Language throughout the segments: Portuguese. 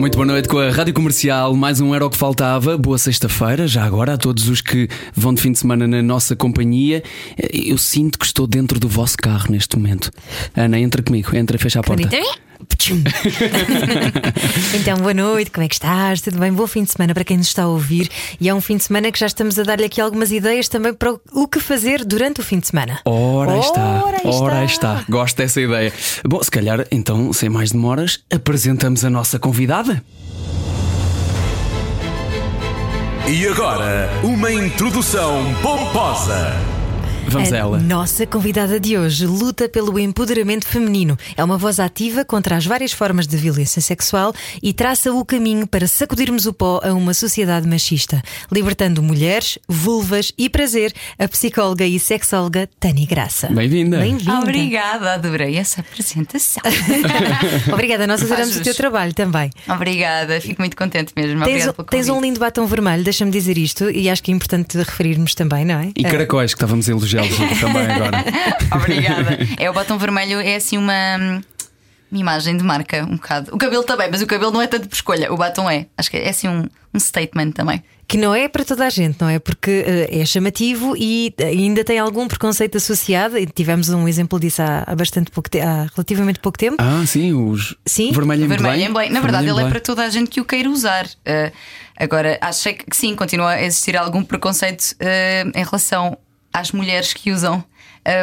Muito boa noite com a Rádio Comercial, mais um Era o que Faltava. Boa sexta-feira, já agora a todos os que vão de fim de semana na nossa companhia. Eu sinto que estou dentro do vosso carro neste momento. Ana, entra comigo, entra, fecha a porta. então, boa noite, como é que estás? Tudo bem? Bom fim de semana para quem nos está a ouvir. E é um fim de semana que já estamos a dar-lhe aqui algumas ideias também para o que fazer durante o fim de semana. Ora aí está, Ora aí ora está. está. Gosto dessa ideia. Bom, se calhar, então, sem mais demoras, apresentamos a nossa convidada. E agora, uma introdução pomposa. Vamos a ela. Nossa convidada de hoje luta pelo empoderamento feminino. É uma voz ativa contra as várias formas de violência sexual e traça o caminho para sacudirmos o pó a uma sociedade machista, libertando mulheres, vulvas e prazer. A psicóloga e sexóloga Tânia Graça. Bem-vinda. Bem-vinda. Obrigada, adorei essa apresentação. Obrigada, nós adoramos o teu trabalho também. Obrigada, fico muito contente mesmo. Tens, tens um lindo batom vermelho, deixa-me dizer isto, e acho que é importante referirmos também, não é? E caracóis, que estávamos a também agora. Obrigada. É o batom vermelho, é assim uma, uma imagem de marca, um bocado. O cabelo também, mas o cabelo não é tanto por escolha, o batom é. Acho que é assim um, um statement também. Que não é para toda a gente, não é? Porque eh, é chamativo e ainda tem algum preconceito associado. E tivemos um exemplo disso há, há bastante pouco há relativamente pouco tempo. Ah, sim, os Sim? vermelho em Vermelho em. Na verdade, ele é para toda a gente que o queira usar. Uh, agora, achei que sim, continua a existir algum preconceito uh, em relação às mulheres que usam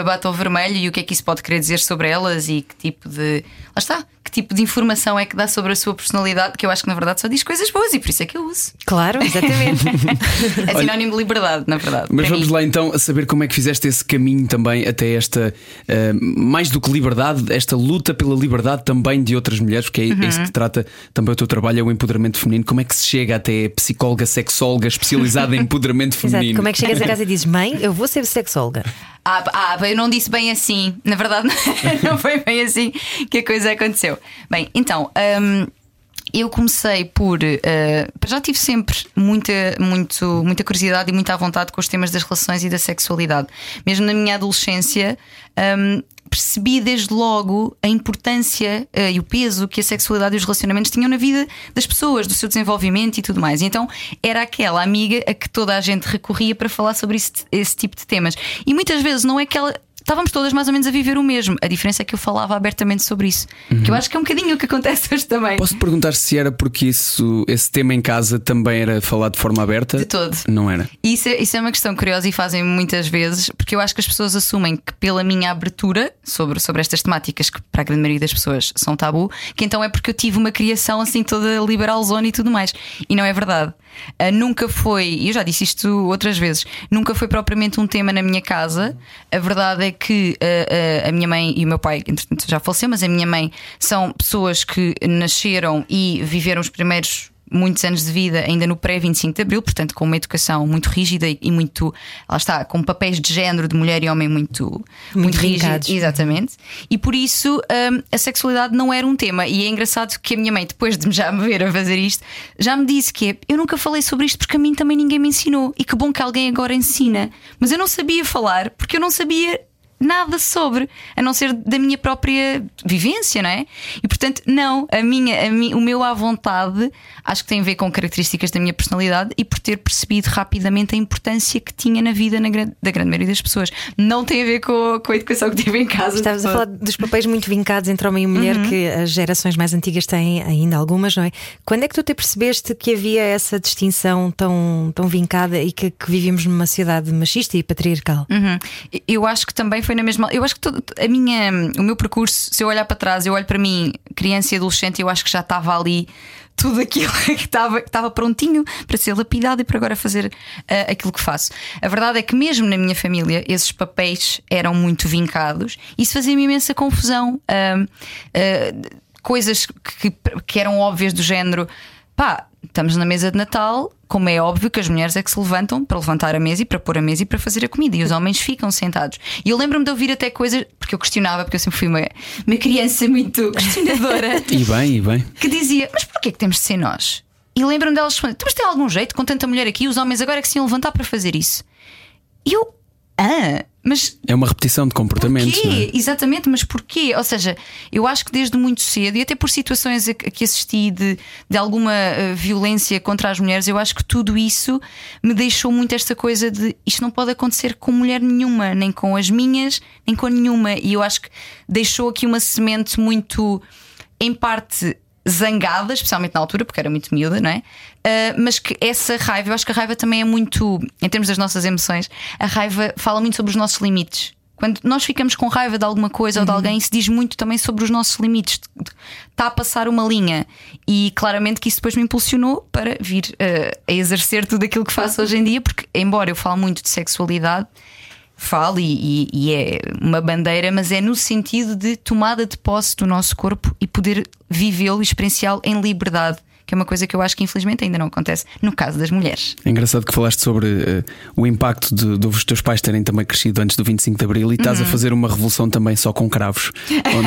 uh, batom vermelho e o que é que isso pode querer dizer sobre elas e que tipo de. Lá está, que tipo de informação é que dá sobre a sua personalidade, que eu acho que na verdade só diz coisas boas e por isso é que eu uso. Claro, exatamente. É sinónimo de liberdade, na verdade. Mas vamos mim. lá então a saber como é que fizeste esse caminho também até esta, eh, mais do que liberdade, esta luta pela liberdade também de outras mulheres, porque é Uhum. isso que trata também o teu trabalho, é o empoderamento feminino. Como é que se chega até psicóloga, sexóloga especializada em empoderamento Exato. feminino? Como é que chegas a casa e dizes, mãe, eu vou ser sexóloga? Ah, ah, eu não disse bem assim. Na verdade, não foi bem assim que a coisa aconteceu. Bem, então. hum, eu comecei por. eh, já tive sempre muita, muito, muita curiosidade e muita vontade com os temas das relações e da sexualidade. Mesmo na minha adolescência, hum, percebi desde logo a importância eh, e o peso que a sexualidade e os relacionamentos tinham na vida das pessoas, do seu desenvolvimento e tudo mais. E então era aquela amiga a que toda a gente recorria para falar sobre esse, esse tipo de temas. E muitas vezes não é que ela. Estávamos todas mais ou menos a viver o mesmo. A diferença é que eu falava abertamente sobre isso. Que eu acho que é um bocadinho o que acontece hoje também. Posso te perguntar se era porque isso, esse tema em casa também era falado de forma aberta? De todo. Não era. Isso é, isso é uma questão curiosa e fazem muitas vezes, porque eu acho que as pessoas assumem que pela minha abertura sobre, sobre estas temáticas, que para a grande maioria das pessoas são tabu, que então é porque eu tive uma criação assim toda liberal zona e tudo mais. E não é verdade. Ah, nunca foi, e eu já disse isto outras vezes, nunca foi propriamente um tema na minha casa. A verdade é que ah, ah, a minha mãe e o meu pai, entretanto já faleceu, mas a minha mãe são pessoas que nasceram e viveram os primeiros muitos anos de vida ainda no pré-25 de Abril, portanto, com uma educação muito rígida e muito, lá está, com papéis de género de mulher e homem muito, muito, rígidos. vincados. Exatamente. E por isso hum, a sexualidade não era um tema. E é engraçado que a minha mãe, depois de me já me ver a fazer isto, já me disse que é, eu nunca falei sobre isto porque a mim também ninguém me ensinou. E que bom que alguém agora ensina. Mas eu não sabia falar porque eu não sabia nada sobre, a não ser da minha própria vivência, não é? E portanto, não, a minha, a o meu à vontade acho que tem a ver com características da minha personalidade e por ter percebido rapidamente a importância que tinha na vida na da grande maioria das pessoas. Não tem a ver com, com a educação que tive em casa. Estavas a falar dos papéis muito vincados entre homem e mulher Uhum. que as gerações mais antigas têm ainda algumas, não é? Quando é que tu te percebeste que havia essa distinção tão, tão vincada e que, que vivíamos numa sociedade machista e patriarcal? Uhum. Eu acho que também foi na mesma. Eu acho que todo, a minha, o meu percurso, se eu olhar para trás, eu olho para mim, criança e adolescente, eu acho que já estava ali tudo aquilo que estava, que estava prontinho para ser lapidado e para agora fazer ah, aquilo que faço. A verdade é que, mesmo na minha família, esses papéis eram muito vincados e isso fazia-me imensa confusão. Ah, ah, coisas que, que eram óbvias do género. Pá, estamos na mesa de Natal, como é óbvio que as mulheres é que se levantam para levantar a mesa e para pôr a mesa e para fazer a comida, e os homens ficam sentados. E eu lembro-me de ouvir até coisas, porque eu questionava, porque eu sempre fui uma, uma criança muito questionadora, E bem, e bem. que dizia: Mas porquê que temos de ser nós? E lembro-me delas responder: "Então, Mas tem algum jeito, com tanta mulher aqui, os homens agora é que se iam levantar para fazer isso. E eu, ah, mas É uma repetição de comportamentos. não é? Porquê? Exatamente, mas porquê? Ou seja, eu acho que desde muito cedo, e até por situações a que a que assisti de, de alguma eh, violência contra as mulheres, eu acho que tudo isso me deixou muito esta coisa de isto não pode acontecer com mulher nenhuma, nem com as minhas, nem com nenhuma. E eu acho que deixou aqui uma semente muito, em parte. Zangada, especialmente na altura, porque era muito miúda, não é? Ah, mas que essa raiva, eu acho que a raiva também é muito, em termos das nossas emoções, a raiva fala muito sobre os nossos limites. Quando nós ficamos com raiva de alguma coisa ou de alguém, isso diz muito também sobre os nossos limites. Está a passar uma linha. E claramente que isso depois me impulsionou para vir eh, a exercer tudo aquilo que faço hoje em dia, porque, embora eu fale muito de sexualidade, falo e, e- e é uma bandeira, mas é no sentido de tomada de posse do nosso corpo e poder vivê-lo e experienciá-lo em liberdade. Que é uma coisa que eu acho que infelizmente ainda não acontece no caso das mulheres. É engraçado que falaste sobre eh, o impacto de, dos teus pais terem também crescido antes do 25 de Abril e estás a Uhum. fazer uma revolução também só com cravos.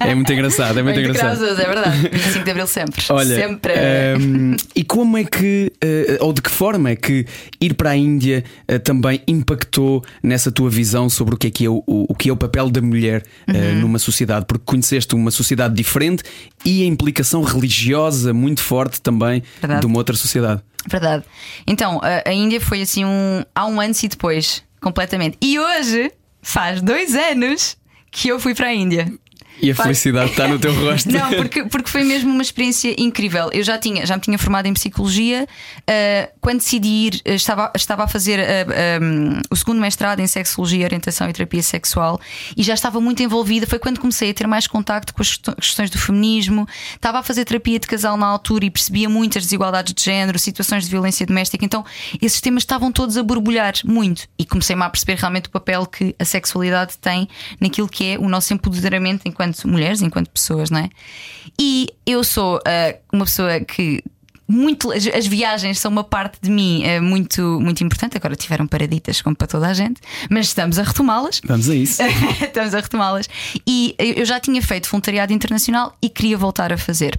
É muito engraçado, é muito, engraçado. graças, é verdade. 25 de Abril sempre. Olha, sempre. ehm, e como é que, eh, ou de que forma é que ir para a Índia eh, também impactou nessa tua visão sobre o que é que é o, o que é o papel da mulher Uhum. numa sociedade? Porque conheceste uma sociedade diferente e a implicação religiosa muito forte também Verdade. de uma outra sociedade. Verdade. Então, a, a Índia foi assim um. Há um antes e depois, completamente. E hoje faz dois anos que eu fui para a Índia. E a Faz- felicidade está no teu rosto. Não, porque, porque foi mesmo uma experiência incrível. Eu já tinha, já me tinha formado em psicologia. uh, quando decidi ir, uh, estava, estava a fazer uh, um, o segundo mestrado em sexologia, orientação e terapia sexual e já estava muito envolvida. Foi quando comecei a ter mais contacto com as questões- questões do feminismo. Estava a fazer terapia de casal na altura e percebia muitas desigualdades de género, situações de violência doméstica. Então, esses temas estavam todos a borbulhar muito e comecei-me a perceber realmente o papel que a sexualidade tem naquilo que é o nosso empoderamento enquanto mulheres, enquanto pessoas, não é? E eu sou ah, uma pessoa que. Muito, as, as viagens são uma parte de mim eh, muito, muito importante. Agora tiveram paraditas, como para toda a gente, mas estamos a retomá-las. Vamos a isso. Estamos a retomá-las. E eu já tinha feito voluntariado internacional e queria voltar a fazer.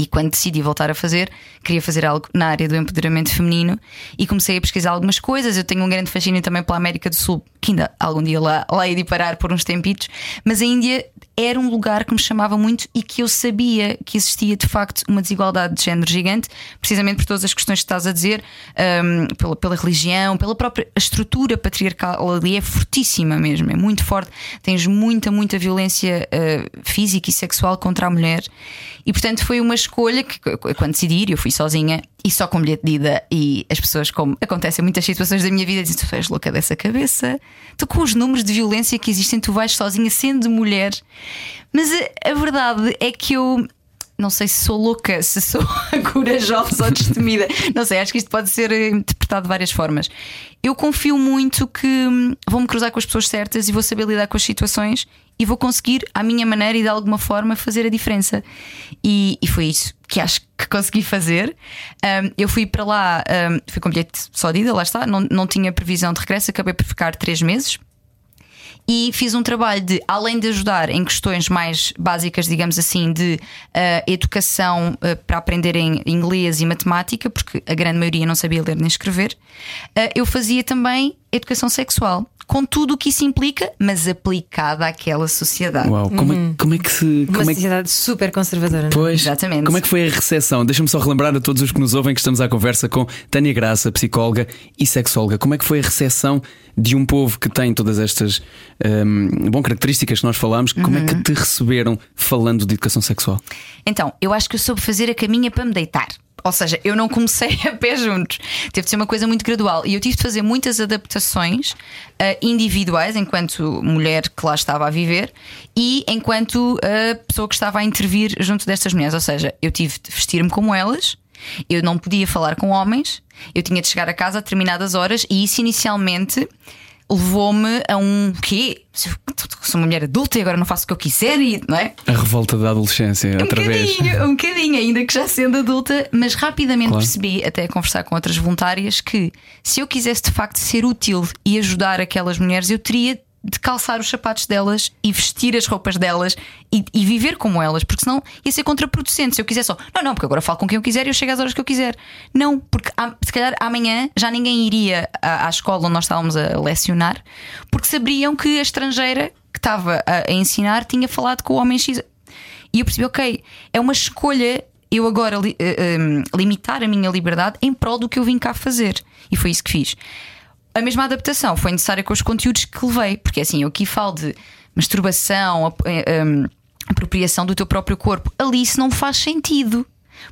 E quando decidi voltar a fazer, queria fazer algo na área do empoderamento feminino e comecei a pesquisar algumas coisas. Eu tenho um grande fascínio também pela América do Sul, que ainda algum dia lá, lá ia de parar por uns tempitos, mas a Índia era um lugar que me chamava muito e que eu sabia que existia de facto uma desigualdade de género gigante, precisamente por todas as questões que estás a dizer, hum, pela, pela religião, pela própria estrutura patriarcal ali é fortíssima mesmo, é muito forte. Tens muita, muita violência uh, física e sexual contra a mulher, e portanto foi uma escolha que quando decidi ir, eu fui sozinha e só com bilhete de ida. E as pessoas, como acontecem em muitas situações da minha vida, dizem: Tu és louca dessa cabeça, tu com os números de violência que existem, tu vais sozinha sendo mulher. Mas a, a verdade é que eu. Não sei se sou louca, se sou corajosa ou destemida. Não sei, acho que isto pode ser eh, interpretado de várias formas. Eu confio muito que hum, vou-me cruzar com as pessoas certas e vou saber lidar com as situações e vou conseguir, à minha maneira e de alguma forma, fazer a diferença. E, e foi isso que acho que consegui fazer. Um, eu fui para lá, um, fui com bilhete só de ida, lá está, não, não tinha previsão de regresso, acabei por ficar três meses. E fiz um trabalho de, além de ajudar em questões mais básicas, digamos assim, de uh, educação uh, para aprenderem inglês e matemática, porque a grande maioria não sabia ler nem escrever, uh, eu fazia também educação sexual, com tudo o que isso implica, mas aplicada àquela sociedade. Uau, como, é, como é que se. Uma Como é que, sociedade super conservadora. não é? Pois, Exatamente. Como é que foi a recepção? Deixa-me só relembrar a todos os que nos ouvem que estamos à conversa com Tânia Graça, psicóloga e sexóloga. Como é que foi a recepção de um povo que tem todas estas hum, bom, características que nós falamos? Como é que Uhum. te receberam falando de educação sexual? Então, eu acho que eu soube fazer a caminha para me deitar. Ou seja, eu não comecei a pé juntos. Teve de ser uma coisa muito gradual. E eu tive de fazer muitas adaptações ah, individuais, enquanto mulher que lá estava a viver, e enquanto ah, pessoa que estava a intervir junto destas mulheres. Ou seja, eu tive de vestir-me como elas, eu não podia falar com homens, eu tinha de chegar a casa a determinadas horas, e isso inicialmente levou-me a um quê? Sou uma mulher adulta e agora não faço o que eu quiser, e, não é? A revolta da adolescência, Um outra vez. bocadinho, um bocadinho, ainda que já sendo adulta, mas rapidamente Claro. percebi, até a conversar com outras voluntárias, que se eu quisesse de facto ser útil e ajudar aquelas mulheres, eu teria de calçar os sapatos delas e vestir as roupas delas e, e viver como elas, porque senão ia ser contraproducente. Se eu quisesse só, não, não, porque agora falo com quem eu quiser e eu chego às horas que eu quiser. Não, porque se calhar amanhã já ninguém iria à, à escola onde nós estávamos a lecionar, porque sabiam que a estrangeira que estava a, a ensinar tinha falado com o homem X. E eu percebi, ok, é uma escolha eu agora li- eh, em, limitar a minha liberdade em prol do que eu vim cá fazer. E foi isso que fiz. A mesma adaptação foi necessária com os conteúdos que levei, porque assim, eu aqui falo de masturbação, ap- eh, em, apropriação do teu próprio corpo. Ali isso não faz sentido,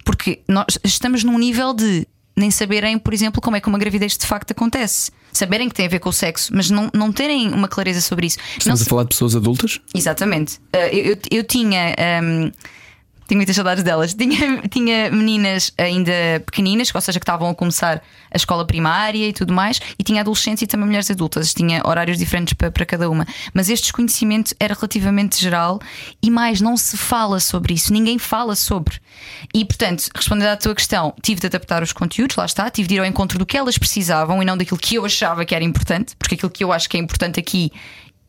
porque nós estamos num nível de nem saberem, por exemplo, como é que uma gravidez de facto acontece. Saberem que tem a ver com o sexo, mas não, não terem uma clareza sobre isso. Não Estamos a se- falar de pessoas adultas? Exatamente. Uh, eu, eu, eu tinha. um, tenho muitas saudades delas. Tinha, tinha meninas ainda pequeninas, ou seja, que estavam a começar a escola primária e tudo mais, e tinha adolescentes e também mulheres adultas. Tinha horários diferentes para, para cada uma. Mas este desconhecimento era relativamente geral e mais, não se fala sobre isso, ninguém fala sobre. E portanto, respondendo à tua questão, tive de adaptar os conteúdos, lá está, tive de ir ao encontro do que elas precisavam e não daquilo que eu achava que era importante, porque aquilo que eu acho que é importante aqui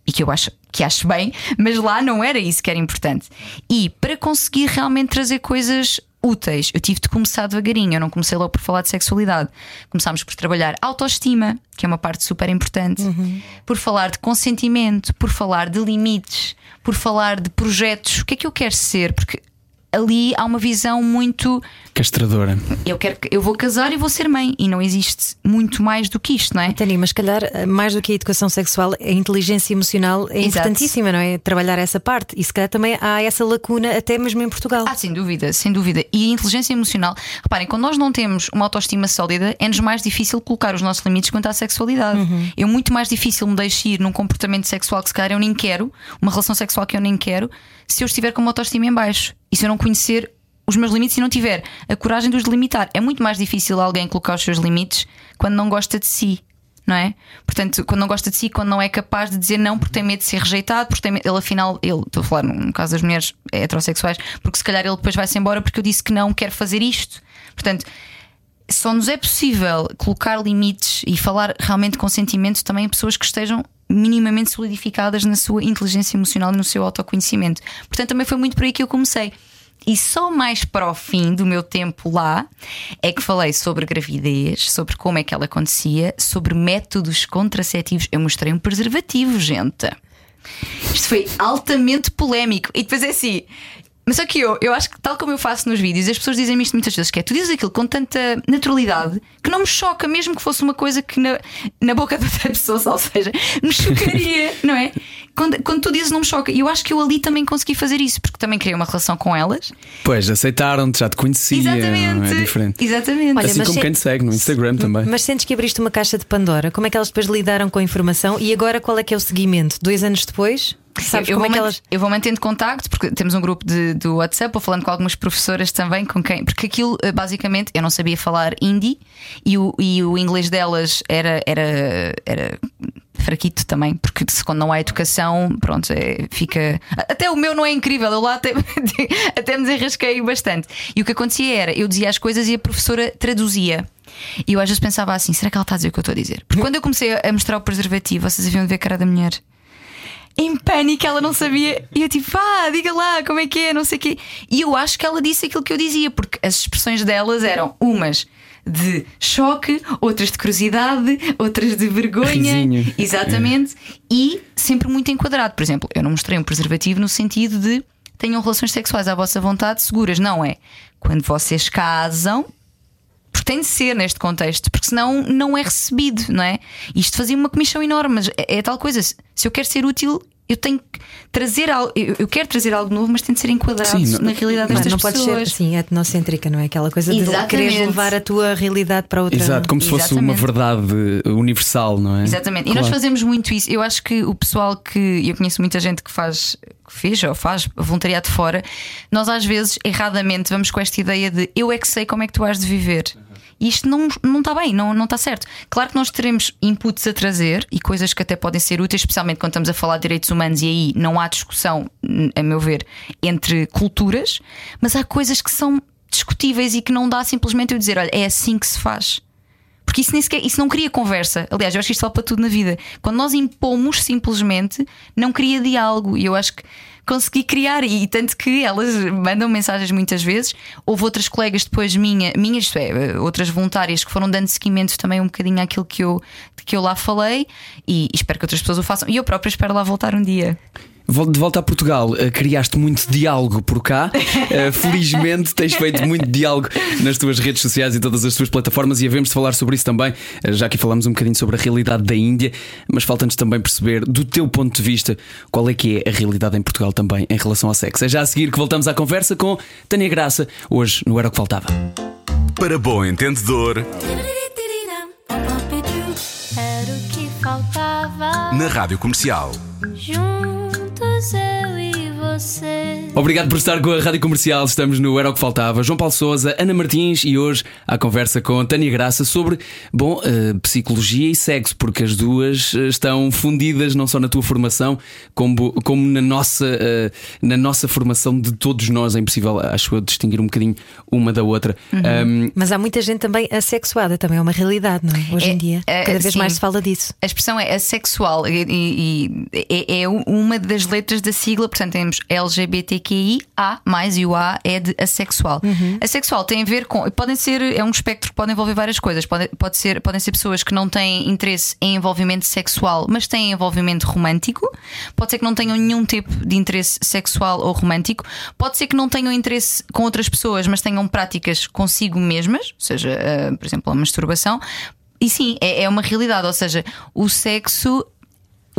e que eu acho que acho bem, mas lá não era isso que era importante. E para conseguir realmente trazer coisas úteis, eu tive de começar devagarinho. Eu não comecei logo por falar de sexualidade. Começámos por trabalhar autoestima, que é uma parte super importante, por falar de consentimento, por falar de limites, por falar de projetos. O que é que eu quero ser? Porque ali há uma visão muito Castradora. eu quero que- eu vou casar e vou ser mãe e não existe muito mais do que isto, não é? Tânia, mas se calhar, mais do que a educação sexual, a inteligência emocional é Exato. importantíssima, não é? Trabalhar essa parte. E se calhar também há essa lacuna, até mesmo em Portugal. Ah, sem dúvida, sem dúvida. E a inteligência emocional, reparem, quando nós não temos uma autoestima sólida, é-nos mais difícil colocar os nossos limites quanto à sexualidade. É muito mais difícil me deixar ir num comportamento sexual que se calhar eu nem quero, uma relação sexual que eu nem quero, se eu estiver com uma autoestima em baixo. E se eu não conhecer os meus limites e não tiver a coragem de os delimitar. É muito mais difícil alguém colocar os seus limites quando não gosta de si. Não é? Portanto, quando não gosta de si, quando não é capaz de dizer não porque tem medo de ser rejeitado, porque tem medo, ele afinal, ele, estou a falar no caso das mulheres heterossexuais, porque se calhar ele depois vai-se embora porque eu disse que não quero fazer isto. Portanto, só nos é possível colocar limites e falar realmente com sentimento também a pessoas que estejam minimamente solidificadas na sua inteligência emocional e no seu autoconhecimento. Portanto, também foi muito por aí que eu comecei. E só mais para o fim do meu tempo lá é que falei sobre gravidez, sobre como é que ela acontecia, sobre métodos contraceptivos. Eu mostrei um preservativo, gente. Isto foi altamente polémico. E depois é assim. Mas só que eu, eu acho que tal como eu faço nos vídeos, as pessoas dizem-me isto muitas vezes, que é tu dizes aquilo com tanta naturalidade que não me choca, mesmo que fosse uma coisa que na, na boca de outra pessoa, ou seja, me chocaria, não é? Quando, quando tu dizes não me choca, eu acho que eu ali também consegui fazer isso, porque também criei uma relação com elas. Pois, aceitaram-te, já te conhecia. Exatamente. É diferente. Exatamente. Olha, assim mas como se- quem te segue no Instagram também. Mas sentes que abriste uma caixa de Pandora? Como é que elas depois lidaram com a informação? E agora qual é que é o seguimento? Dois anos depois? Sabes eu, como vou é que elas. eu vou mantendo contacto, porque temos um grupo de, do WhatsApp, vou falando com algumas professoras também, com quem. Porque aquilo, eh, basicamente, eu não sabia falar hindi e o, e o inglês delas era, era, era fraquito também, porque se quando não há educação, pronto, é, fica. Até o meu não é incrível, eu lá até, até me desenrasquei bastante. E o que acontecia era, eu dizia as coisas e a professora traduzia. E eu às vezes pensava assim: será que ela está a dizer o que eu estou a dizer? Porque quando eu comecei a mostrar o preservativo, vocês haviam de ver a cara da mulher em pânico, ela não sabia. E eu tipo, ah, diga lá como é que é, não sei o quê. E eu acho que ela disse aquilo que eu dizia, porque as expressões delas eram umas de choque, outras de curiosidade, outras de vergonha. Risinho. Exatamente. E sempre muito enquadrado. Por exemplo, eu não mostrei um preservativo no sentido de tenham relações sexuais à vossa vontade seguras. Não é. Quando vocês casam, porque tem de ser neste contexto, porque senão não é recebido, não é? Isto fazia uma comissão enorme, mas é, é tal coisa. Se eu quero ser útil, eu tenho que trazer algo. Eu, quero trazer algo novo, mas tem de ser enquadrado Sim, não- na realidade Não, destas não pode ser pessoas. assim, etnocêntrica, não é? Aquela coisa de Exatamente. quereres levar a tua realidade para outra. Exato, como se fosse uma Exatamente. verdade universal, não é? Exatamente. E Claro. nós fazemos muito isso. Eu acho que o pessoal que. Eu conheço muita gente que faz. que fez ou faz voluntariado de fora. Nós às vezes, erradamente, vamos com esta ideia de eu é que sei como é que tu has de viver. Isto não, não está bem, não, não está certo. Claro que nós teremos inputs a trazer e coisas que até podem ser úteis, especialmente quando estamos a falar de direitos humanos, e aí não há discussão, a meu ver, entre culturas, mas há coisas que são discutíveis e que não dá simplesmente eu dizer, olha, é assim que se faz. Porque isso nem sequer, isso não cria conversa. Aliás, eu acho que isto vale para tudo na vida. Quando nós impomos simplesmente, não cria diálogo. E eu acho que consegui criar, e tanto que elas mandam mensagens muitas vezes. Houve outras colegas depois minha, minhas, isto é, outras voluntárias que foram dando seguimento também um bocadinho àquilo que eu, que eu lá falei, e espero que outras pessoas o façam. E eu própria espero lá voltar um dia. De volta a Portugal, eh, criaste muito diálogo por cá. Eh, felizmente tens feito muito diálogo nas tuas redes sociais e todas as tuas plataformas e havemos de falar sobre isso também, eh, já que falamos um bocadinho sobre a realidade da Índia, mas falta-nos também perceber, do teu ponto de vista, qual é que é a realidade em Portugal também em relação ao sexo. É já a seguir que voltamos à conversa com Tânia Graça, hoje no Era o que Faltava. Para bom entendedor. Era o que faltava. Na Rádio Comercial. Juntos eu e você. Obrigado por estar com a Rádio Comercial. Estamos no Era o que Faltava. João Paulo Souza, Ana Martins e hoje a conversa com Tânia Graça sobre, bom, uh, psicologia e sexo, porque as duas uh, estão fundidas não só na tua formação, como, como na, nossa, uh, na nossa formação de todos nós. É impossível, acho eu, distinguir um bocadinho uma da outra. Uhum. Um, Mas há muita gente também assexuada, também é uma realidade, não é? Hoje É, em dia. é, Cada vez sim. mais se fala disso. A expressão é assexual e, e- e é, é uma das letras da sigla, portanto temos LGBTQI, A, mais e o A é de assexual. Assexual tem a ver com. Podem ser, é um espectro que pode envolver várias coisas. Pode, pode ser, podem ser pessoas que não têm interesse em envolvimento sexual, mas têm envolvimento romântico. Pode ser que não tenham nenhum tipo de interesse sexual ou romântico. Pode ser que não tenham interesse com outras pessoas, mas tenham práticas consigo mesmas, ou seja, ah, por exemplo, a masturbação. E sim, é, é uma realidade, ou seja, o sexo.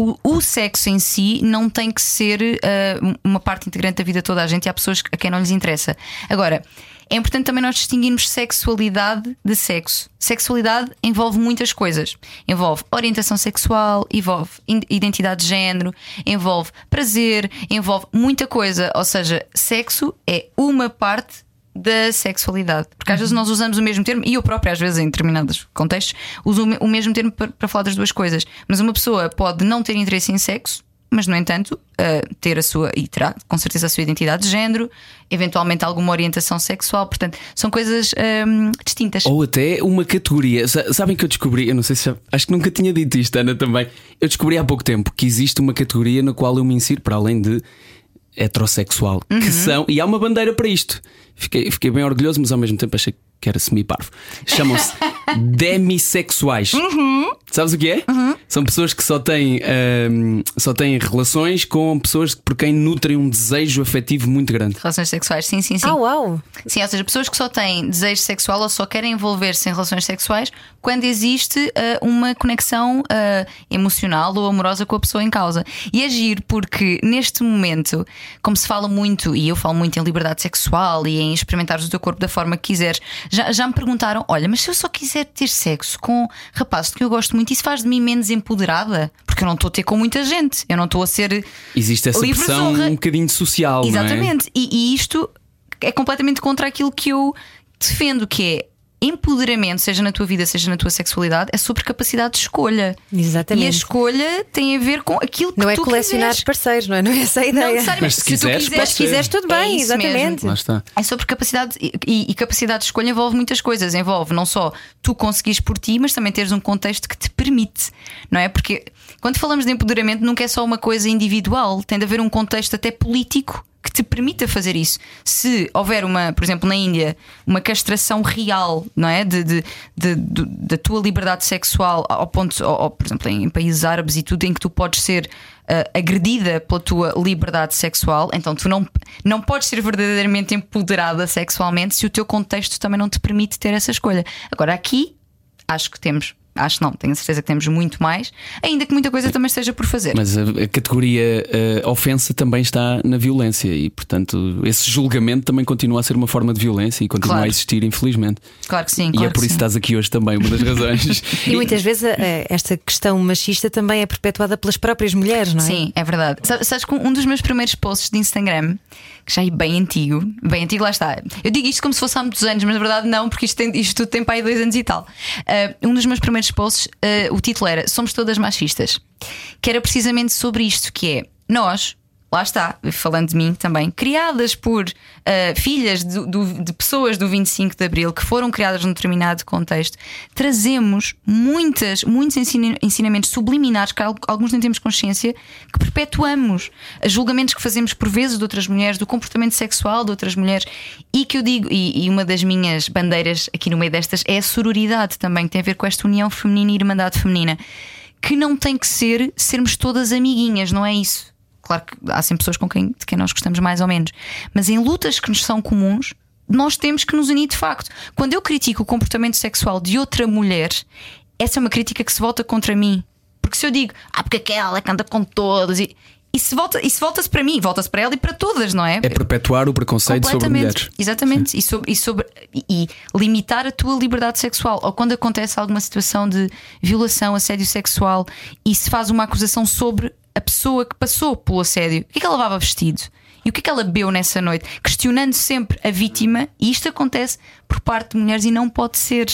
O, o sexo em si não tem que ser ah, uma parte integrante da vida de toda a gente e há pessoas a quem não lhes interessa. Agora, é importante também nós distinguirmos sexualidade de sexo. Sexualidade envolve muitas coisas. Envolve orientação sexual, envolve identidade de género, envolve prazer, envolve muita coisa. Ou seja, sexo é uma parte da sexualidade. Porque às vezes nós usamos o mesmo termo, e eu própria, às vezes, em determinados contextos, uso o me- o mesmo termo para, para falar das duas coisas. Mas uma pessoa pode não ter interesse em sexo, mas, no entanto, uh, ter a sua, e terá com certeza a sua identidade de género, eventualmente alguma orientação sexual. Portanto, são coisas um, distintas. Ou até uma categoria. Sa- Sabem que eu descobri, eu não sei se já, acho que nunca tinha dito isto, Ana, também. Eu descobri há pouco tempo que existe uma categoria na qual eu me insiro, para além de heterossexual, que são, e há uma bandeira para isto. Fiquei, fiquei bem orgulhoso, mas ao mesmo tempo achei que era semi-parvo. Chamam-se demissexuais. Sabes o que é? São pessoas que só têm, ahm, só têm relações com pessoas por quem nutrem um desejo afetivo muito grande. Relações sexuais, sim, sim, sim. Ah, uau! Sim, ou seja, pessoas que só têm desejo sexual ou só querem envolver-se em relações sexuais quando existe ah, uma conexão ah, emocional ou amorosa com a pessoa em causa. E agir porque neste momento, como se fala muito, e eu falo muito em liberdade sexual e em experimentares o teu corpo da forma que quiseres, já, já me perguntaram: olha, mas se eu só quiser ter sexo com rapazes que eu gosto muito, isso faz de mim menos empoderada? Porque eu não estou a ter com muita gente, eu não estou a ser. Existe essa Livre pressão zorra. um bocadinho social, é? Exatamente. E, e isto é completamente contra aquilo que eu defendo, que é empoderamento, seja na tua vida, seja na tua sexualidade, é sobre capacidade de escolha. Exatamente. E a escolha tem a ver com aquilo que Não é tu colecionar quiseres. parceiros, não é? Não é essa a ideia. Não necessariamente. Mas se tu quiseres, quiseres, pode Se quiseres, tudo É bem, isso exatamente. mesmo. Lá está. É sobre capacidade e, e capacidade de escolha envolve muitas coisas. Envolve não só tu conseguires por ti, mas também teres um contexto que te permite, não é? Porque quando falamos de empoderamento, nunca é só uma coisa individual, tem de haver um contexto até político que te permita fazer isso. Se houver uma, por exemplo, na Índia, uma castração real, não é? De, de- de- de- da tua liberdade sexual ao ponto, ou, ou, por exemplo, em países árabes e tudo, em que tu podes ser ah, agredida pela tua liberdade sexual, então tu não, não podes ser verdadeiramente empoderada sexualmente se o teu contexto também não te permite ter essa escolha. Agora, aqui acho que temos. Acho que não, tenho a certeza que temos muito mais, ainda que muita coisa também esteja por fazer. Mas a, a categoria uh, ofensa também está na violência e, portanto, esse julgamento também continua a ser uma forma de violência e continua Claro. a existir, infelizmente. Claro que sim, e claro é por isso sim. que estás aqui hoje também, uma das razões. E muitas vezes eh, esta questão machista também é perpetuada pelas próprias mulheres, não é? Sim, é verdade. Sa- Sabes que um dos meus primeiros posts de Instagram, que já é bem antigo, bem antigo, lá está. Eu digo isto como se fosse há muitos anos, mas na verdade não, porque isto, tem, isto tudo tem aí dois anos e tal. Ah, um dos meus primeiros posts, ah, o título era Somos todas machistas, que era precisamente sobre isto: que é nós. Lá está, falando de mim também, criadas por ah, filhas do- de pessoas do 25 de Abril que foram criadas num determinado contexto, trazemos muitas, muitos ensina- ensinamentos subliminares que al- alguns nem temos consciência que perpetuamos. Os julgamentos que fazemos por vezes de outras mulheres, do comportamento sexual de outras mulheres, e que eu digo, e, e uma das minhas bandeiras aqui no meio destas é a sororidade também, que tem a ver com esta união feminina e irmandade feminina, que não tem que ser sermos todas amiguinhas, não é isso. Claro que há sempre pessoas com quem, de quem nós gostamos mais ou menos, mas em lutas que nos são comuns, nós temos que nos unir de facto. Quando eu critico o comportamento sexual de outra mulher, essa é uma crítica que se volta contra mim. Porque se eu digo, ah, porque aquela é que anda com todas, e isso volta- isso volta-se para mim, volta-se para ela e para todas, não é? É perpetuar o preconceito sobre mulheres. Exatamente. E, sobre, e, sobre, e- e limitar a tua liberdade sexual. Ou quando acontece alguma situação de violação, assédio sexual e se faz uma acusação sobre a pessoa que passou pelo assédio, o que é que ela levava vestido? E o que é que ela bebeu nessa noite? Questionando sempre a vítima, e isto acontece por parte de mulheres e não pode ser.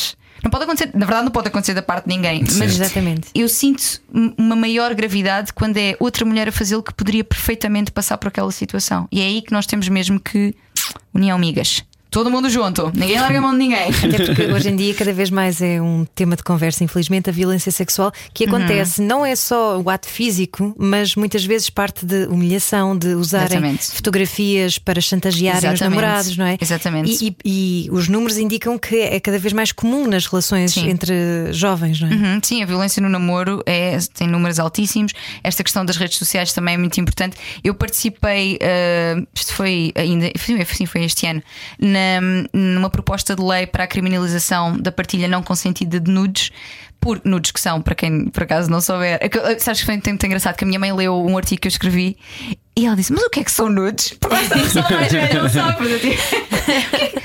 Não pode acontecer, na verdade, não pode acontecer da parte de ninguém. Mas Exatamente. eu sinto uma maior gravidade quando é outra mulher a fazê-lo que poderia perfeitamente passar por aquela situação. E é aí que nós temos mesmo que união amigas. Todo mundo junto, ninguém larga a mão de ninguém. Até porque hoje em dia cada vez mais é um tema de conversa, infelizmente, a violência sexual que acontece Uhum. não é só o ato físico, mas muitas vezes parte de humilhação, de usarem Exatamente. fotografias para chantagearem os namorados, não é? Exatamente. E, e- e os números indicam que é cada vez mais comum nas relações Sim. entre jovens, não é? Uhum, sim, a violência no namoro é, tem números altíssimos. Esta questão das redes sociais também é muito importante. Eu participei, ah, isto foi ainda, sim, foi este ano, na- numa proposta de lei para a criminalização da partilha não consentida de nudes. Por nudes que são, para quem por acaso não souber, é que, ah, sabes que foi muito engraçado que a minha mãe leu um artigo que eu escrevi e ela disse: Mas o que é que são nudes? Porque não sabe.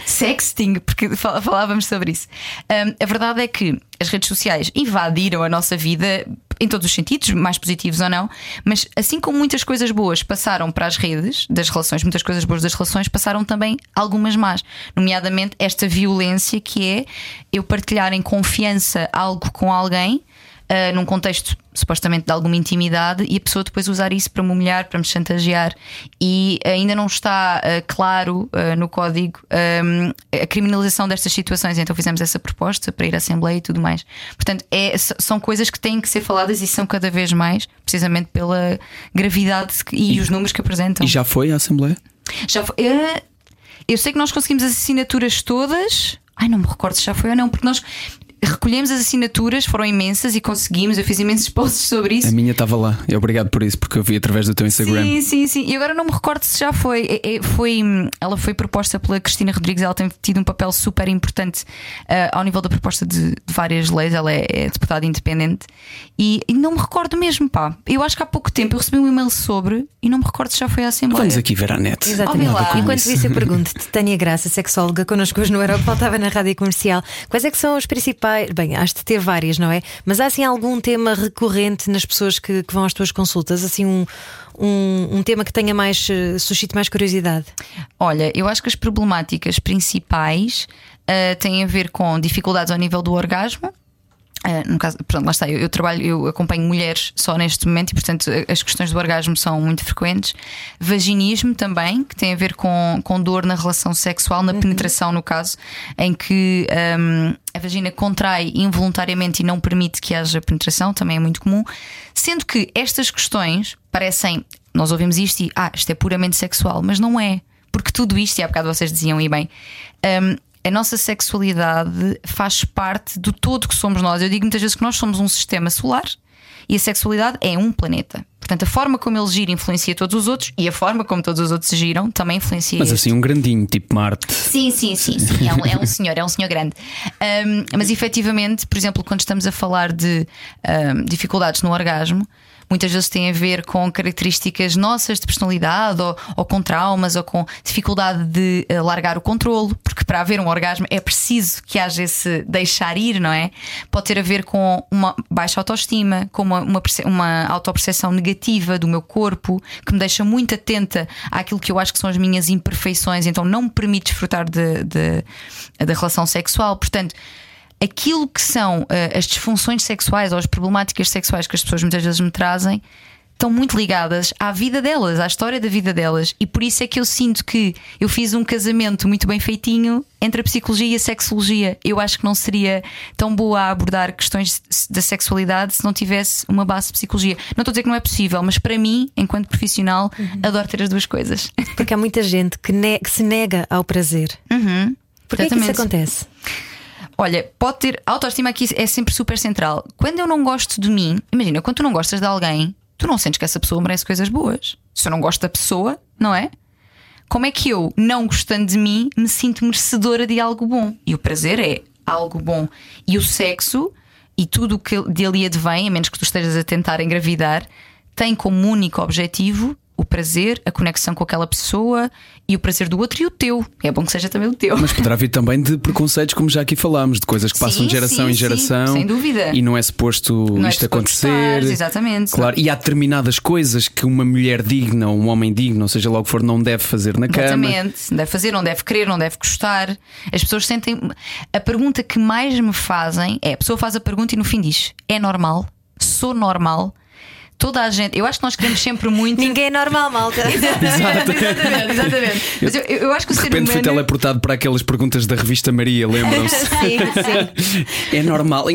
Sexting, porque fal- falávamos sobre isso. Hum, a verdade é que as redes sociais invadiram a nossa vida em todos os sentidos, mais positivos ou não, mas assim como muitas coisas boas passaram para as redes das relações, muitas coisas boas das relações passaram também algumas más, nomeadamente esta violência que é eu partilhar em confiança algo com alguém. ah, num contexto supostamente de alguma intimidade e a pessoa depois usar isso para me humilhar, para me chantagear e ainda não está ah, claro ah, no código ah, a criminalização destas situações. Então fizemos essa proposta para ir à Assembleia e tudo mais. Portanto, é- são coisas que têm que ser faladas e são cada vez mais, precisamente pela gravidade e, os números que apresentam. E já foi à Assembleia? Já foi- eh, eu sei que nós conseguimos as assinaturas todas. Ai, não me recordo se já foi ou não, porque nós recolhemos as assinaturas, foram imensas e conseguimos. Eu fiz imensos posts sobre isso. A minha estava lá. E obrigado por isso, porque eu vi através do teu Instagram. Sim, sim, sim. E agora não me recordo se já foi. É- é- foi hum, ela foi proposta pela Cristina Rodrigues, ela tem tido um papel super importante ah, ao nível da proposta de, de várias leis. Ela é, é deputada independente e, e não me recordo mesmo, pá. Eu acho que há pouco tempo eu recebi um e-mail sobre e não me recordo se já foi à Assembleia. Vamos aqui ver a net. Exatamente. Enquanto isso. isso, eu pergunto-te, Tânia Graça, sexóloga, connosco hoje no Era o que faltava na rádio comercial, quais é que são os principais? Bem, has de ter várias, não é? Mas há assim algum tema recorrente nas pessoas que, que vão às tuas consultas? Assim, um, um, um tema que tenha mais, eh, suscite mais curiosidade? Olha, eu acho que as problemáticas principais ah, têm a ver com dificuldades ao nível do orgasmo. Ah, no caso, pronto, lá está, eu, eu trabalho, eu acompanho mulheres só neste momento e, portanto, as questões do orgasmo são muito frequentes. Vaginismo também, que tem a ver com, com dor na relação sexual, na penetração, no caso, em que ahm, a vagina contrai involuntariamente e não permite que haja penetração, também é muito comum. Sendo que estas questões parecem, nós ouvimos isto e, ah, isto é puramente sexual, mas não é. Porque tudo isto, e há bocado vocês diziam e bem, hum, a nossa sexualidade faz parte do todo que somos nós. Eu digo muitas vezes que nós somos um sistema solar e a sexualidade é um planeta. Portanto, a forma como ele gira influencia todos os outros e a forma como todos os outros giram também influencia. Mas este. assim, um grandinho, tipo Marte. Sim, sim, sim, sim. É um, é um senhor, é um senhor grande. Um, mas efetivamente, por exemplo, quando estamos a falar de um, dificuldades no orgasmo, muitas vezes tem a ver com características nossas de personalidade, ou, ou com traumas, ou com dificuldade de uh, largar o controle, porque para haver um orgasmo é preciso que haja esse deixar ir, não é? Pode ter a ver com uma baixa autoestima, com uma, uma, uma autoperceção negativa do meu corpo, que me deixa muito atenta àquilo que eu acho que são as minhas imperfeições, então não me permite desfrutar de- de- da relação sexual. Portanto, aquilo que são eh, as disfunções sexuais ou as problemáticas sexuais que as pessoas muitas vezes me trazem estão muito ligadas à vida delas, à história da vida delas. E por isso é que eu sinto que eu fiz um casamento muito bem feitinho entre a psicologia e a sexologia. Eu acho que não seria tão boa a abordar questões da sexualidade se não tivesse uma base de psicologia. Não estou a dizer que não é possível, mas para mim, enquanto profissional, adoro ter as duas coisas. Porque há muita gente que, ne- que se nega ao prazer. Uhum. Porquê é que isso acontece? Olha, pode ter. A autoestima aqui é sempre super central. Quando eu não gosto de mim, imagina, quando tu não gostas de alguém, tu não sentes que essa pessoa merece coisas boas. Se eu não gosto da pessoa, não é? Como é que eu, não gostando de mim, me sinto merecedora de algo bom? E o prazer é algo bom. E o sexo e tudo o que dele advém, a menos que tu estejas a tentar engravidar, tem como único objetivo o prazer, a conexão com aquela pessoa e o prazer do outro e o teu. É bom que seja também o teu. Mas poderá vir também de preconceitos, como já aqui falámos, de coisas que passam Sim, de geração sim, em sim, geração. sem dúvida. E não é suposto Não é isto suposto acontecer. gostares, exatamente. Claro, e há determinadas coisas que uma mulher digna, um homem digno, ou seja logo for, não deve fazer na cama. Exatamente. Não deve fazer, não deve querer, não deve gostar. As pessoas sentem. A pergunta que mais me fazem é: a pessoa faz a pergunta e no fim diz: é normal? Sou normal? Toda a gente. Eu acho que nós queremos sempre muito. Ninguém é normal, malta. exatamente, exatamente. Mas eu, eu acho que o De ser repente fui humano. teleportado para aquelas perguntas da revista Maria, lembram-se? sim, sim. é normal.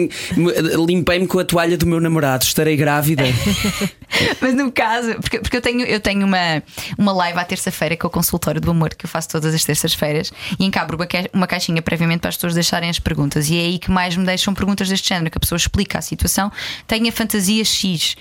Limpei-me com a toalha do meu namorado, estarei grávida. Mas no caso, porque, porque eu tenho, eu tenho uma, uma live à terça-feira que é o consultório do amor, que eu faço todas as terças-feiras, e encabro uma, uma caixinha previamente para as pessoas deixarem as perguntas. E é aí que mais me deixam perguntas deste género, que a pessoa explica a situação, tem a fantasia X.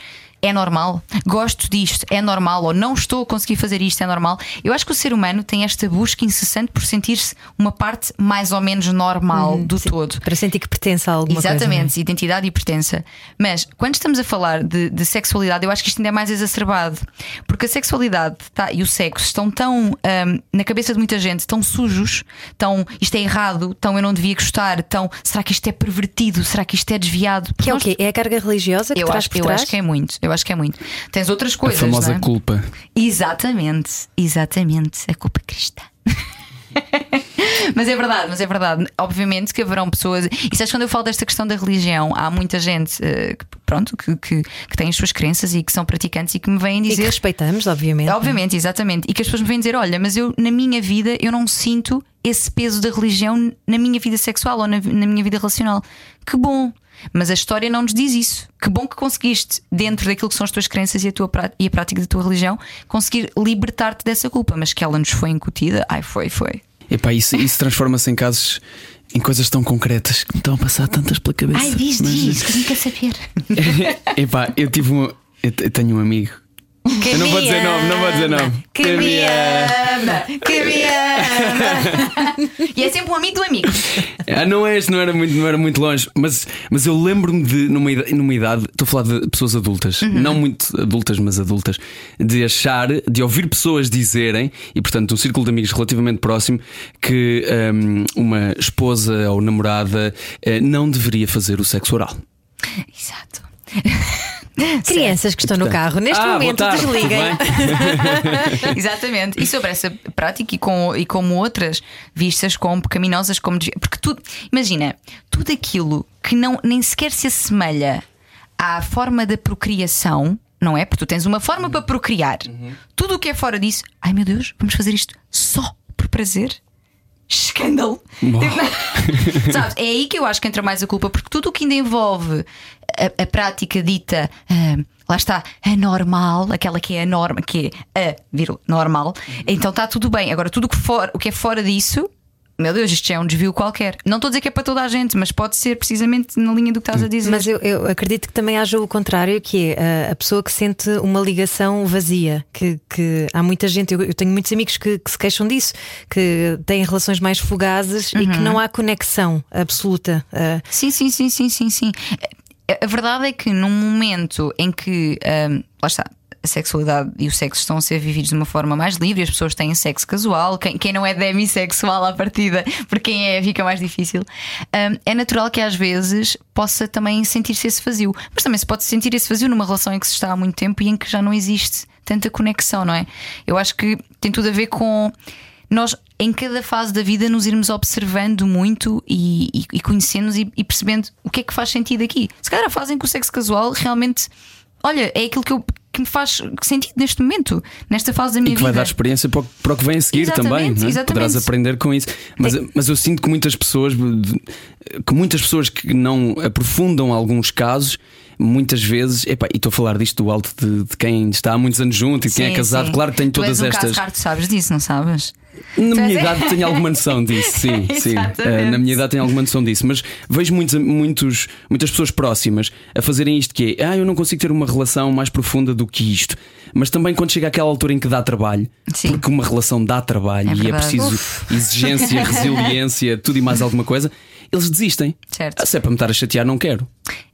É normal? Gosto disto? É normal? Ou não estou a conseguir fazer isto? É normal? Eu acho que o ser humano tem esta busca incessante por sentir-se uma parte mais ou menos normal do todo. Para sentir que pertence a alguma coisa. Exatamente, identidade e pertença. Mas quando estamos a falar de, de sexualidade, eu acho que isto ainda é mais exacerbado. Porque a sexualidade tá, e o sexo estão tão ahm, na cabeça de muita gente, tão sujos, tão isto é errado, tão eu não devia gostar, tão será que isto é pervertido, será que isto é desviado? Que é o quê? É a carga religiosa que Eu, traz acho, por eu trás? acho que é muito, eu acho que é muito. Tens outras A coisas. famosa não é? culpa. Exatamente, exatamente. A culpa cristã. mas é verdade, mas é verdade. Obviamente que haverão pessoas. E sabes quando eu falo desta questão da religião, há muita gente eh, que, pronto, que, que, que tem as suas crenças e que são praticantes e que me vêm E que dizer. respeitamos, obviamente. Obviamente, exatamente. E que as pessoas me vêm dizer: olha, mas eu na minha vida eu não sinto esse peso da religião na minha vida sexual ou na, na minha vida relacional. Que bom! Mas a história não nos diz isso. Que bom que conseguiste, dentro daquilo que são as tuas crenças e a, tua, e a prática da tua religião, conseguir libertar-te dessa culpa. Mas que ela nos foi incutida, ai, foi, foi. Epá, isso, isso transforma-se em casos, em coisas tão concretas que me estão a passar tantas pela cabeça. Ai, diz, Mas- diz, que quer saber. Epá, eu tive um. Eu tenho um amigo. Eu não vou dizer nome, não vou dizer nome. Que me ama, que me ama. e é sempre um amigo do amigo. Ah, não é, não era muito, não era muito longe, mas, mas eu lembro-me de, numa idade, numa idade, estou a falar de pessoas adultas, Uhum. não muito adultas, mas adultas, de achar, de ouvir pessoas dizerem, e portanto um círculo de amigos relativamente próximo, que hum, uma esposa ou namorada eh, não deveria fazer o sexo oral. Exato. Crianças que estão no carro, neste Ah, momento, desliguem. Exatamente. E sobre essa prática e, com, e como outras vistas como pecaminosas, como desvi- porque tudo, imagina, tudo aquilo que não nem sequer se assemelha à forma da procriação, não é? Porque tu tens uma forma para procriar. Tudo o que é fora disso, ai meu Deus, vamos fazer isto só por prazer. Escândalo! Tipo, Sabes, é aí que eu acho que entra mais a culpa, porque tudo o que ainda envolve a, a prática dita, ah, lá está, a normal, aquela que é a norma, que é a vírgula, normal, então está tudo bem. Agora, tudo o que, for, o que é fora disso, meu Deus, isto já é um desvio qualquer. Não estou a dizer que é para toda a gente, mas pode ser precisamente na linha do que estás a dizer. Mas eu, eu acredito que também haja o contrário, que é a, a pessoa que sente uma ligação vazia. Que, que há muita gente, eu, eu tenho muitos amigos que, que se queixam disso, que têm relações mais fugazes e que não há conexão absoluta. Uh, Sim, sim, sim, sim, sim, sim. A- verdade é que num momento em que ahm, lá está. A sexualidade e o sexo estão a ser vividos de uma forma mais livre, as pessoas têm sexo casual. Quem, quem não é demissexual à partida, porque quem é fica mais difícil. ahm, é natural que às vezes possa também sentir-se esse vazio, mas também se pode sentir esse vazio numa relação em que se está há muito tempo e em que já não existe tanta conexão, não é? Eu acho que tem tudo a ver com nós em cada fase da vida nos irmos observando muito e, e, e conhecendo-nos e, e percebendo o que é que faz sentido aqui. Se calhar a fase em que o sexo casual realmente, olha, é aquilo que, eu, que me faz sentido neste momento, nesta fase da minha E que vai vida. dar experiência para o, para o que vem a seguir Exatamente, também. é? exatamente. Poderás aprender com isso. Mas, mas eu sinto que muitas pessoas, que muitas pessoas que não aprofundam alguns casos, muitas vezes, epá, e estou a falar disto do alto de, de quem está há muitos anos junto e de quem é casado, sim. claro que tem Tu todas és um estas. Caso raro, tu sabes disso, não sabes? Na minha idade tenho alguma noção disso, sim, sim. Eh, na minha idade tenho alguma noção disso, mas vejo muitos, muitos, muitas pessoas próximas a fazerem isto que é, ah, eu não consigo ter uma relação mais profunda do que isto. Mas também quando chega àquela altura em que dá trabalho, Sim. porque uma relação dá trabalho É e é preciso exigência, resiliência, tudo e mais alguma coisa, eles desistem. Certo. Ah, se é para me estar a chatear, não quero.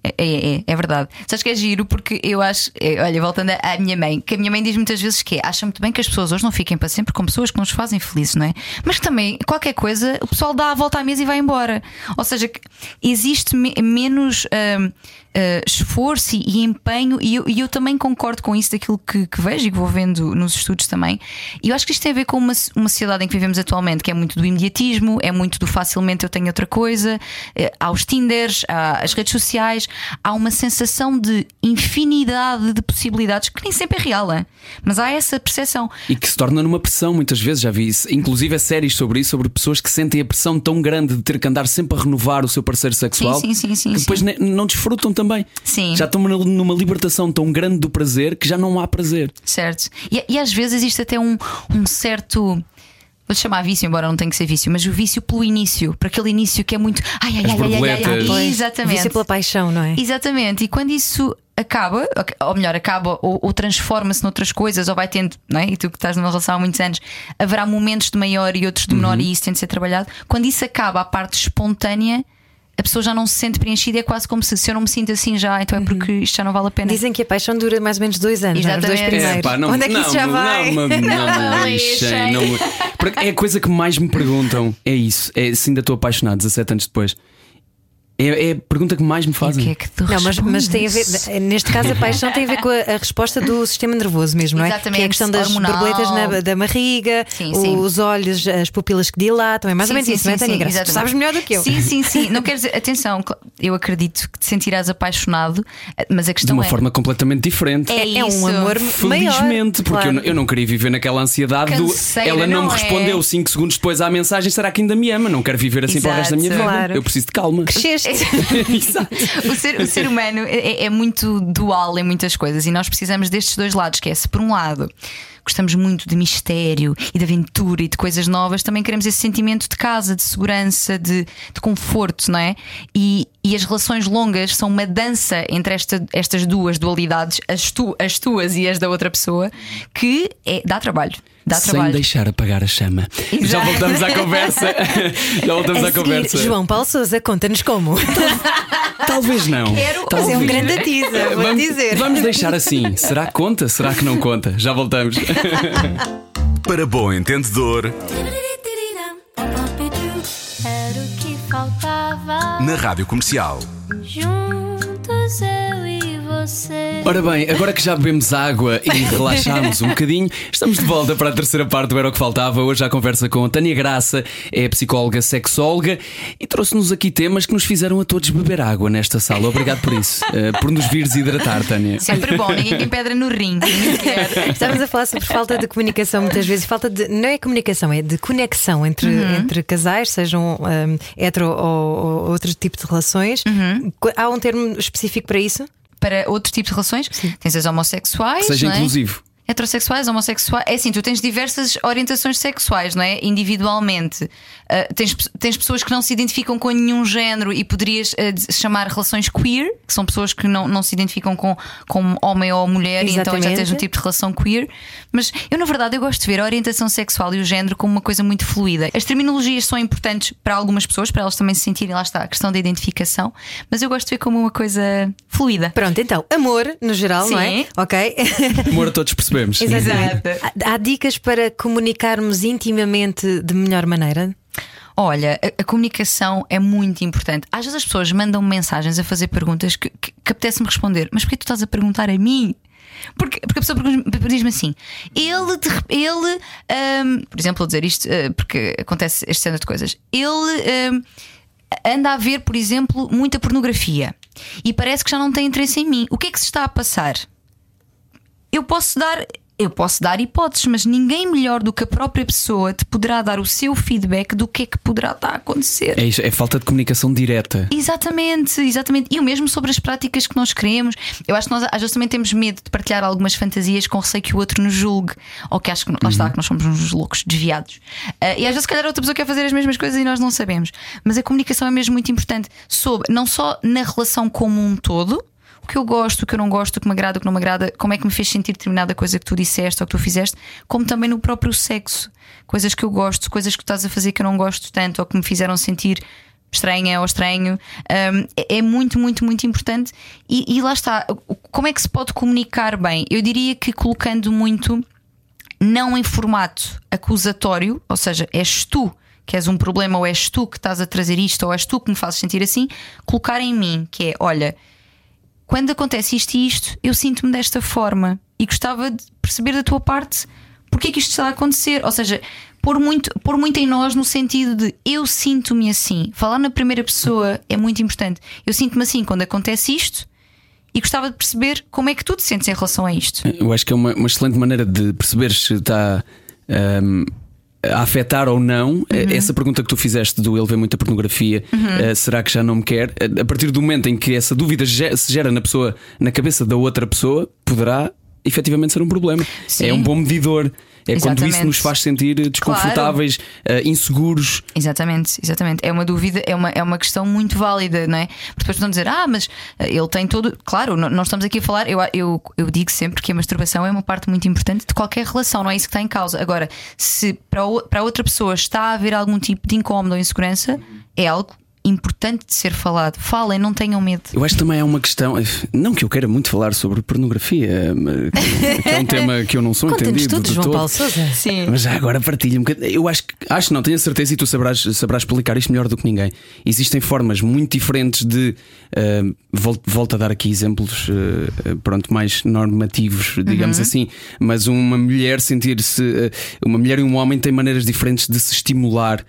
É, é, é, é verdade. Sabes que é giro porque eu acho, é, olha, voltando à minha mãe, que a minha mãe diz muitas vezes que é, acha muito bem que as pessoas hoje não fiquem para sempre com pessoas que nos fazem felizes, não é? Mas também, qualquer coisa, o pessoal dá a volta à mesa e vai embora. Ou seja, existe me- menos hum, uh, esforço e, e empenho, e eu, e eu também concordo com isso daquilo que, que vejo e que vou vendo nos estudos também. E eu acho que isto tem a ver com uma, uma sociedade em que vivemos atualmente, que é muito do imediatismo, é muito do facilmente eu tenho outra coisa, eh, há os Tinders, há as redes sociais, há uma sensação de infinidade de possibilidades que nem sempre é real, é? mas há essa percepção. E que se torna numa pressão, muitas vezes, já vi isso. Inclusive, é séries sobre isso, sobre pessoas que sentem a pressão tão grande de ter que andar sempre a renovar o seu parceiro sexual sim, sim, sim, que depois não desfrutam também. Sim. Já estão numa- libertação tão grande do prazer que já não há prazer. Certo. E, e às vezes existe até um, um certo. Vou chamar vício, embora não tenha que ser vício, mas o vício pelo início, para aquele início que é muito. Ai, ai, As ai, ai, ai, ai, ai. Exatamente. Vício pela paixão, não é? Exatamente, e quando isso acaba, ou melhor, acaba ou, ou transforma-se noutras coisas, ou vai tendo, não é? E tu que estás numa relação há muitos anos, haverá momentos de maior e outros de menor, Uhum. e isso tem de ser trabalhado. Quando isso acaba, a parte espontânea, a pessoa já não se sente preenchida, é quase como se se eu não me sinto assim já, então é porque isto já não vale a pena. Dizem que a paixão dura mais ou menos dois anos, não é? os dois Exatamente. primeiros. pá, não, Onde é que não, isso já não, vai? Não, não, Não me lixem, não É a coisa que mais me perguntam. É isso. É se ainda estou apaixonado 17 anos depois. É, é a pergunta que mais me o fazem. que é que tu Não, mas, mas tem a ver, neste caso, a paixão tem a ver com a, a resposta do sistema nervoso mesmo, não é? Exatamente, Que é a questão das hormonal. borboletas na, da barriga, Sim, sim. os olhos, as pupilas que dilatam, é mais ou Sim, menos sim, isso, não é, sim, Tânia Graça? Tu sabes melhor do que eu. Sim, sim, sim. Não quer dizer, atenção, eu acredito que te sentirás apaixonado, mas a De questão uma é. forma completamente diferente. É É um isso. amor maior. Felizmente, porque eu, claro. não, eu não queria viver naquela ansiedade do. Canseira, Ela não, não me é? respondeu 5 segundos depois à mensagem, será que ainda me ama? Não quero viver assim para o resto da minha Exato. vida. Claro. Eu preciso de calma. Cresceste. O, ser, o ser humano é, é muito dual em muitas coisas e nós precisamos destes dois lados, que é se por um lado gostamos muito de mistério e de aventura e de coisas novas, também queremos esse sentimento de casa, de segurança, de, de conforto, não é? E, e as relações longas são uma dança entre esta- estas duas dualidades, as, tu- as tuas e as da outra pessoa, que é, dá trabalho. Dá Sem trabalho. deixar apagar a chama. Exato. Já voltamos à conversa. Já voltamos A à seguir, conversa. João Paulo Souza, conta-nos como. Talvez não. Quero Mas é um Talvez. grande teaser, vou Vamos, dizer. vamos deixar assim. Será que conta? Será que não conta? Já voltamos. Para bom entendedor, Era o que faltava. na Rádio Comercial. Juntos eu e você. Ora bem, agora que já bebemos água e relaxámos um bocadinho, estamos de volta para a terceira parte do Era o que Faltava. Hoje a conversa com a Tânia Graça, é psicóloga sexóloga e trouxe-nos aqui temas que nos fizeram a todos beber água nesta sala. Obrigado por isso, eh, por nos vires hidratar, Tânia. Sempre bom, ninguém tem pedra no rim. Estamos a falar sobre falta de comunicação muitas vezes, falta de não é comunicação, é de conexão entre, Uhum. entre casais, sejam um, hetero ou, ou outro tipo de relações. Uhum. Há um termo específico para isso? Para outro tipo de relações. Tens as homossexuais. Que seja é? inclusivo. Heterossexuais, homossexuais. É assim, tu tens diversas orientações sexuais, não é? Individualmente. Uh, tens, tens pessoas que não se identificam com nenhum género e poderias uh, chamar relações queer, que são pessoas que não, não se identificam com, com homem ou mulher, e então já tens um tipo de relação queer. Mas eu, na verdade, eu gosto de ver a orientação sexual e o género como uma coisa muito fluida. As terminologias são importantes para algumas pessoas, para elas também se sentirem, lá está, a questão da identificação, mas eu gosto de ver como uma coisa fluida. Pronto, então, amor no geral, Sim. não é? Ok. Amor a todos percebemos. Exato. Há dicas para comunicarmos intimamente de melhor maneira? Olha, a, a, comunicação é muito importante. Às vezes as pessoas mandam mensagens a fazer perguntas que, que, que apetece-me responder, mas porquê tu estás a perguntar a mim? Porque, porque a pessoa diz-me assim: ele, ele um, por exemplo, vou dizer isto uh, porque acontece este cena de coisas. Ele um, anda a ver, por exemplo, muita pornografia e parece que já não tem interesse em mim. O que é que se está a passar? Eu posso dar eu posso dar hipóteses, mas ninguém melhor do que a própria pessoa te poderá dar o seu feedback do que é que poderá estar a acontecer. É, isso, é falta de comunicação direta. Exatamente, exatamente. E o mesmo sobre as práticas que nós queremos. Eu acho que nós às vezes também temos medo de partilhar algumas fantasias com receio que o outro nos julgue. Ou que acho que lá uhum. está, que nós somos uns loucos desviados. Uh, e às vezes, se calhar, outra pessoa quer fazer as mesmas coisas e nós não sabemos. Mas a comunicação é mesmo muito importante sobre não só na relação como um todo o que eu gosto, o que eu não gosto, o que me agrada, o que não me agrada, como é que me fez sentir determinada coisa que tu disseste ou que tu fizeste, como também no próprio sexo. Coisas que eu gosto, coisas que tu estás a fazer que eu não gosto tanto ou que me fizeram sentir estranha ou estranho. Um, é, é muito, muito, muito importante. E, e lá está. Como é que se pode comunicar bem? Eu diria que colocando muito, não em formato acusatório, ou seja, és tu que és um problema, ou és tu que estás a trazer isto, ou és tu que me fazes sentir assim, colocar em mim, que é, olha, quando acontece isto e isto, eu sinto-me desta forma e gostava de perceber da tua parte porque é que isto está a acontecer. Ou seja, pôr muito, pôr muito em nós no sentido de eu sinto-me assim. Falar na primeira pessoa é muito importante. Eu sinto-me assim quando acontece isto e gostava de perceber como é que tu te sentes em relação a isto. Eu acho que é uma, uma excelente maneira de perceber se está. Um, a afetar ou não, uhum. essa pergunta que tu fizeste do ele vê muita pornografia, uhum. uh, será que já não me quer? A partir do momento em que essa dúvida se gera na pessoa, na cabeça da outra pessoa, poderá efetivamente ser um problema. Sim. É um bom medidor. É exatamente. quando isso nos faz sentir desconfortáveis, claro. uh, inseguros. Exatamente, exatamente. É uma dúvida, é uma, é uma questão muito válida, não é? Porque depois vão dizer, ah, mas eh, ele tem todo. Claro, nós estamos aqui a falar, eu, eu, eu digo sempre que a masturbação é uma parte muito importante de qualquer relação, não é isso que está em causa. Agora, se para, para outra pessoa está a haver algum tipo de incómodo ou insegurança, é algo importante de ser falado. Falem, não tenham medo. Eu acho que também é uma questão, não que eu queira muito falar sobre pornografia, que é um tema que eu não sou entendido. Tudo, de João todo. Paulo Sousa. Sim. Mas já agora partilha um bocadinho. Eu acho que acho não, tenho a certeza e tu sabrás, sabrás explicar isto melhor do que ninguém. Existem formas muito diferentes de uh, volto, volto a dar aqui exemplos uh, pronto, mais normativos, digamos uhum. assim, mas uma mulher sentir-se uh, uma mulher e um homem têm maneiras diferentes de se estimular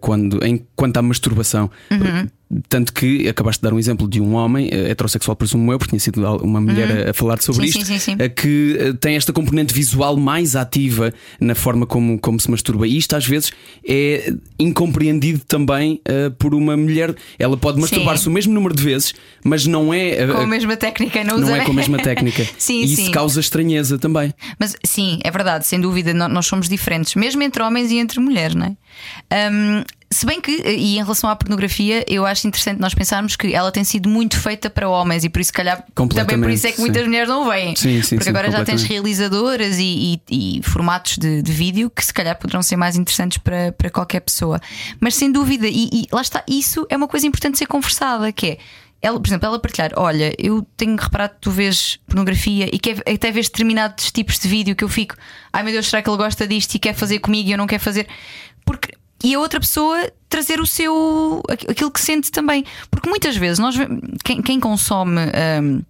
quando, em, quanto à masturbação. Uhum. Tanto que acabaste de dar um exemplo de um homem eh, heterossexual, presumo eu, porque tinha sido uma mulher uhum. a, falar sobre sim, isto, sim, sim, eh, que eh, tem esta componente visual mais ativa na forma como, como se masturba. E isto às vezes é incompreendido também uh, por uma mulher. Ela pode masturbar-se o mesmo número de vezes, mas não é. Uh, com a mesma técnica, não, não é com a mesma técnica. sim, e isso causa estranheza também. Mas sim, é verdade, sem dúvida, nós somos diferentes, mesmo entre homens e entre mulheres, não é? Um, se bem que, e em relação à pornografia, eu acho interessante nós pensarmos que ela tem sido muito feita para homens e por isso, calhar, também por isso é que muitas sim. mulheres não veem. Sim, sim, Porque agora já tens realizadoras e, e, e formatos de, de, vídeo que se calhar poderão ser mais interessantes para, para qualquer pessoa. Mas sem dúvida, e, e lá está, isso é uma coisa importante de ser conversada, que é ela, por exemplo, ela partilhar: Olha, eu tenho reparado que tu vês pornografia e que até vês determinados tipos de vídeo que eu fico, ai meu Deus, será que ele gosta disto e quer fazer comigo e eu não quero fazer? Porque e a outra pessoa trazer o seu aquilo que sente também. Porque muitas vezes nós quem, quem consome um,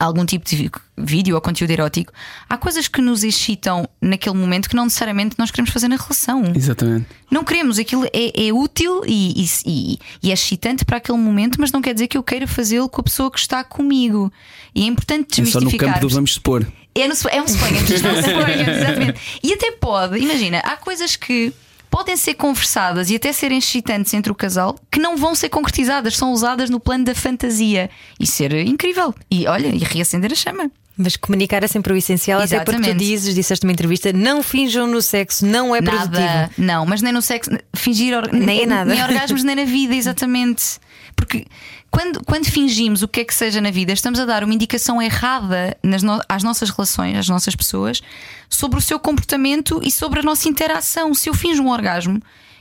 algum tipo de vídeo ou conteúdo erótico, há coisas que nos excitam naquele momento que não necessariamente nós queremos fazer na relação. Exatamente. Não queremos, aquilo é, é útil e, e, e, é excitante para aquele momento, mas não quer dizer que eu queira fazê-lo com a pessoa que está comigo. E é importante desmistificar. É só no campo do vamos supor. É, no, é um suponhamos, exatamente. E até pode, imagina, há coisas que podem ser conversadas e até serem excitantes entre o casal que não vão ser concretizadas, são usadas no plano da fantasia e ser incrível. E olha, e reacender a chama. Mas comunicar é sempre o essencial, até porque tu Exatamente. dizes, disseste numa entrevista, não finjam no sexo, não é produtivo. Nada, não, mas nem no sexo, fingir or- Nem é nada. nem orgasmos, nem na vida, exatamente. Porque quando, quando fingimos o que é que seja na vida, estamos a dar uma indicação errada nas no- às nossas relações, às nossas pessoas, sobre o seu comportamento e sobre a nossa interação. Se eu finjo um orgasmo,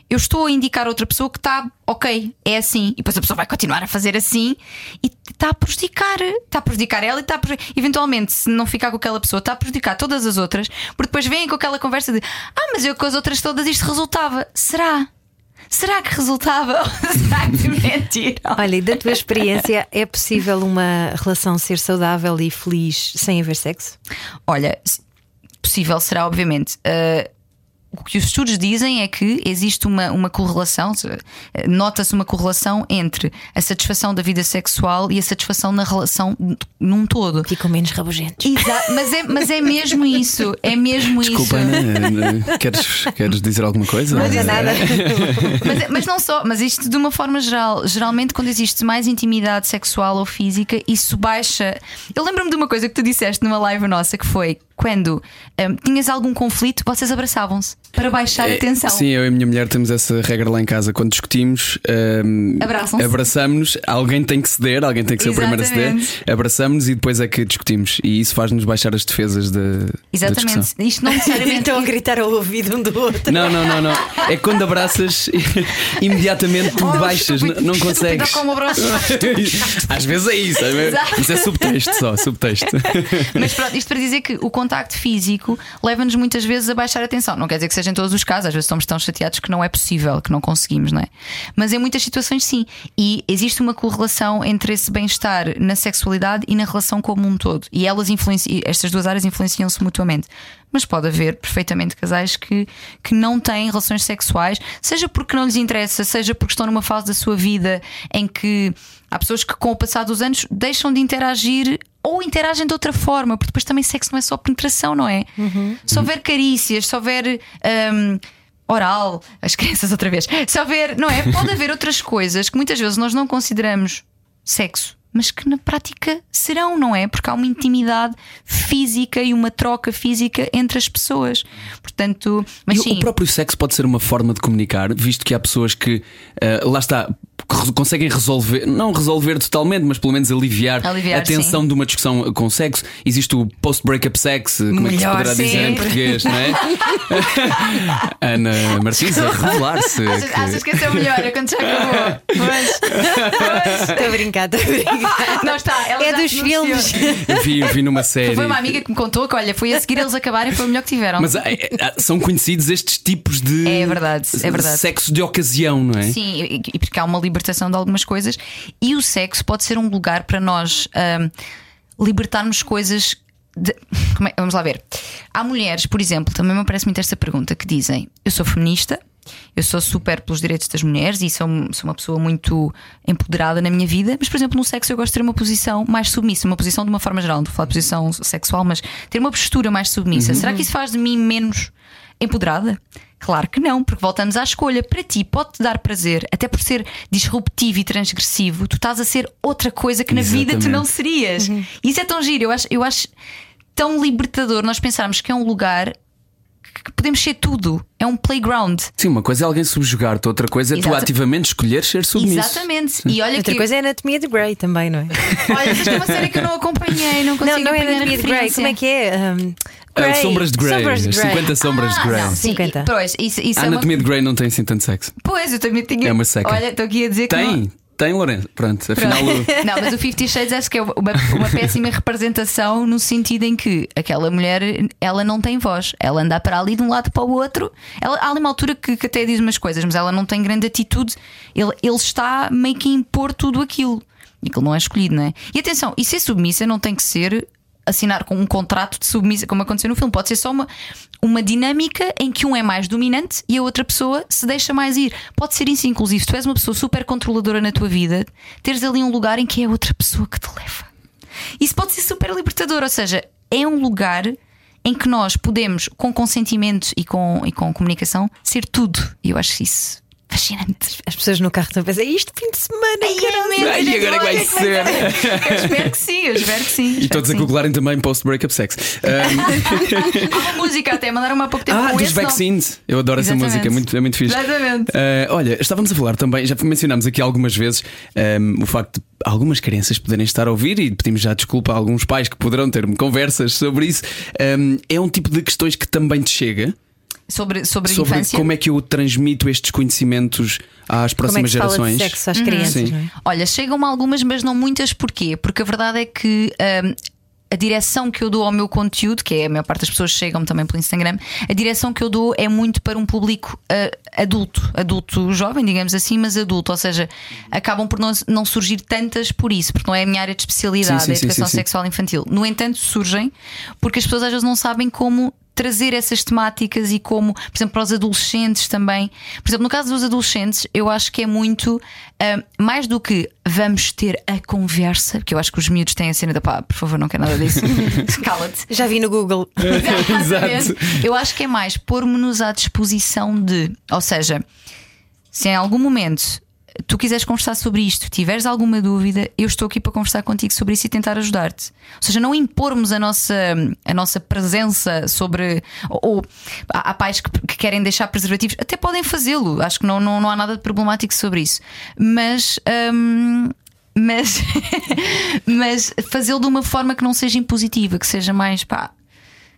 eu estou a indicar a outra pessoa que está ok, é assim, e depois a pessoa vai continuar a fazer assim e está a prejudicar, está a prejudicar ela e está a prejudicar, eventualmente, se não ficar com aquela pessoa, está a prejudicar todas as outras, porque depois vêm com aquela conversa de ah, mas eu com as outras todas isto resultava. Será? Será que resultava? Será que me mentiram? Olha, e da tua experiência, é possível uma relação ser saudável e feliz sem haver sexo? Olha, possível será, obviamente. Uh, o que os estudos dizem é que existe uma, uma correlação, eh, nota-se uma correlação entre a satisfação da vida sexual e a satisfação na relação num todo. Ficam menos rabugentos. Exa- mas, é, mas é mesmo isso. É mesmo Desculpa, isso. Ana, Ana, queres, queres dizer alguma coisa? Não é nada. Mas, mas não só, mas isto de uma forma geral. Geralmente, quando existe mais intimidade sexual ou física, isso baixa. Eu lembro-me de uma coisa que tu disseste numa live nossa que foi quando hum, tinhas algum conflito, vocês abraçavam-se para baixar a tensão. É, Sim, eu e a minha mulher temos essa regra lá em casa. Quando discutimos, hum, Abraçam-se. abraçamos, alguém tem que ceder, alguém tem que ser o primeiro a ceder, Exatamente. abraçamos e depois é que discutimos. E isso faz-nos baixar as defesas da, da Exatamente. discussão. Isto não necessariamente. Estão a gritar ao ouvido um do outro. Não, não, não, não. É quando abraças, imediatamente tu Oh, baixas, estúpido, não, não consegues. com o braço. Às vezes é isso, vezes- Exato. isso é subtexto só, subtexto. Mas pronto, isto para dizer que o contacto físico leva-nos muitas vezes a baixar a tensão. Não quer dizer que seja em todos os casos, às vezes estamos tão chateados que não é possível, que não conseguimos, não é? Mas em muitas situações sim. E existe uma correlação entre esse bem-estar na sexualidade e na relação como um todo. E elas influenciam, estas duas áreas influenciam-se mutuamente. Mas pode haver perfeitamente casais que, que não têm relações sexuais, seja porque não lhes interessa, seja porque estão numa fase da sua vida em que há pessoas que, com o passar dos anos, deixam de interagir ou interagem de outra forma, porque depois também sexo não é só penetração, não é? Se houver carícias, se houver. hum, Oral, as crianças outra vez. Se houver, não é? Pode haver outras coisas que muitas vezes nós não consideramos sexo, mas que na prática serão, não é? Porque há uma intimidade física e uma troca física entre as pessoas. Portanto, mas E o- sim. o próprio sexo pode ser uma forma de comunicar, visto que há pessoas que, ah, lá está, conseguem resolver, não resolver totalmente, mas pelo menos aliviar, Aliviar, a tensão sim. de uma discussão com sexo. Existe o post-breakup sex, como é que se Melhor poderá dizer em português, não é? Ana Martins a revelar-se. Achas, que- achas que esse é o melhor? É quando já acabou. Mas, Estou a brincar, estou a brincar. não está. Ela É já dos filmes. Eu vi, eu vi numa série. Foi uma amiga que me contou que, olha, foi a seguir eles acabarem, foi o melhor que tiveram. Mas ah, ah, são conhecidos estes tipos de É verdade, é verdade. sexo de ocasião, não é? Sim, e, porque há uma libertação de algumas coisas e o sexo pode ser um lugar para nós ahm, libertarmos coisas. de- como é- vamos lá ver. Há mulheres, por exemplo, também me parece muito esta pergunta que dizem: Eu sou feminista, eu sou super pelos direitos das mulheres e sou, sou uma pessoa muito empoderada na minha vida, mas, por exemplo, no sexo eu gosto de ter uma posição mais submissa, uma posição de uma forma geral, não a falar de posição sexual, mas ter uma postura mais submissa. Será que isso faz de mim menos empoderada? Claro que não, porque voltamos à escolha. Para ti pode-te dar prazer, até por ser disruptivo e transgressivo, tu estás a ser outra coisa que na vida tu não serias. Isso é tão giro, eu acho, eu acho tão libertador nós pensarmos que é um lugar que podemos ser tudo, é um playground. Sim, uma coisa é alguém subjugar-te, outra coisa é tu Exato. ativamente escolher ser submisso. Exatamente. E olha Outra que coisa é a Anatomia de Grey também, não é? olha, isto é uma série que eu não acompanhei, não consigo Não, não é Anatomia de Grey. Como é que é? Um, Grey. sombras de Grey, Sombras de as Grey. 50 sombras de Ah, Grey. não, sim, 50. Pois, isso, isso A é uma... anatomia de Grey não tem assim tanto sexo. Pois, eu também tinha. É uma seca. Olha, estou aqui a dizer que. não- Tem, tem, Lourenço. Pronto, afinal. Pronto. o- Não, mas o Fifty Shades acho que é uma, uma péssima representação no sentido em que aquela mulher ela não tem voz, ela anda para ali de um lado para o outro. Ela, há ali uma altura que, que até diz umas coisas, mas ela não tem grande atitude. Ele, ele está meio que a impor tudo aquilo. E aquilo não é escolhido, não é? E atenção, e ser submissa não tem que ser assinar com um contrato de submissa, como aconteceu no filme. Pode ser só uma, uma dinâmica em que um é mais dominante e a outra pessoa se deixa mais ir. Pode ser isso, inclusive. Se tu és uma pessoa super controladora na tua vida, teres ali um lugar em que é outra pessoa que te leva. Isso pode ser super libertador, ou seja, é um lugar em que nós podemos, com consentimento e com, e com comunicação, ser tudo. E eu acho isso fascinante. As pessoas no carro estão a pensar, isto fim de semana. Ai, e agora é que vai ser? Eu espero que sim, eu espero que sim. E todos a googlarem também post-breakup sex. Um, Há uma música até, mandaram-me há pouco tempo ah, com dos vaccines. Eu adoro essa Exatamente. música, é muito, é muito fixe. Exatamente. Ah, olha, estávamos a falar também, já mencionámos aqui algumas vezes um, o facto de algumas crianças poderem estar a ouvir e pedimos já desculpa a alguns pais que poderão ter conversas sobre isso. Um, é um tipo de questões que também te chega Sobre, sobre, a sobre infância. como é que eu transmito estes conhecimentos às Como é que próximas se fala gerações. de sexo às crianças, Sim. não é? Olha, chegam-me algumas, mas não muitas. Porquê? Porque a verdade é que. hum, a direção que eu dou ao meu conteúdo, que é a maior parte das pessoas chegam também pelo Instagram, a direção que eu dou é muito para um público ah, adulto, adulto jovem, digamos assim, mas adulto, ou seja, acabam por não, não surgir tantas por isso, porque não é a minha área de especialidade, Sim, sim, a sim, educação sim, sim. sexual infantil. No entanto, surgem porque as pessoas às vezes não sabem como trazer essas temáticas e como, por exemplo, para os adolescentes também. Por exemplo, no caso dos adolescentes, eu acho que é muito ah, mais do que vamos ter a conversa, porque eu acho que os miúdos têm a cena da pá, por favor, não quero nada disso. Cala-te. Já vi no Google. Exato. Eu acho que é mais pôr-me-nos à disposição de, ou seja, se em algum momento tu quiseres conversar sobre isto, tiveres alguma dúvida, eu estou aqui para conversar contigo sobre isso e tentar ajudar-te. Ou seja, não impormos a nossa, a nossa presença sobre. Ou, ou há pais que, que querem deixar preservativos, até podem fazê-lo, acho que não, não, não há nada de problemático sobre isso. Mas. hum, mas, mas fazê-lo de uma forma que não seja impositiva, que seja mais pá,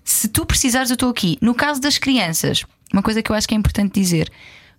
se tu precisares, eu estou aqui. No caso das crianças, uma coisa que eu acho que é importante dizer: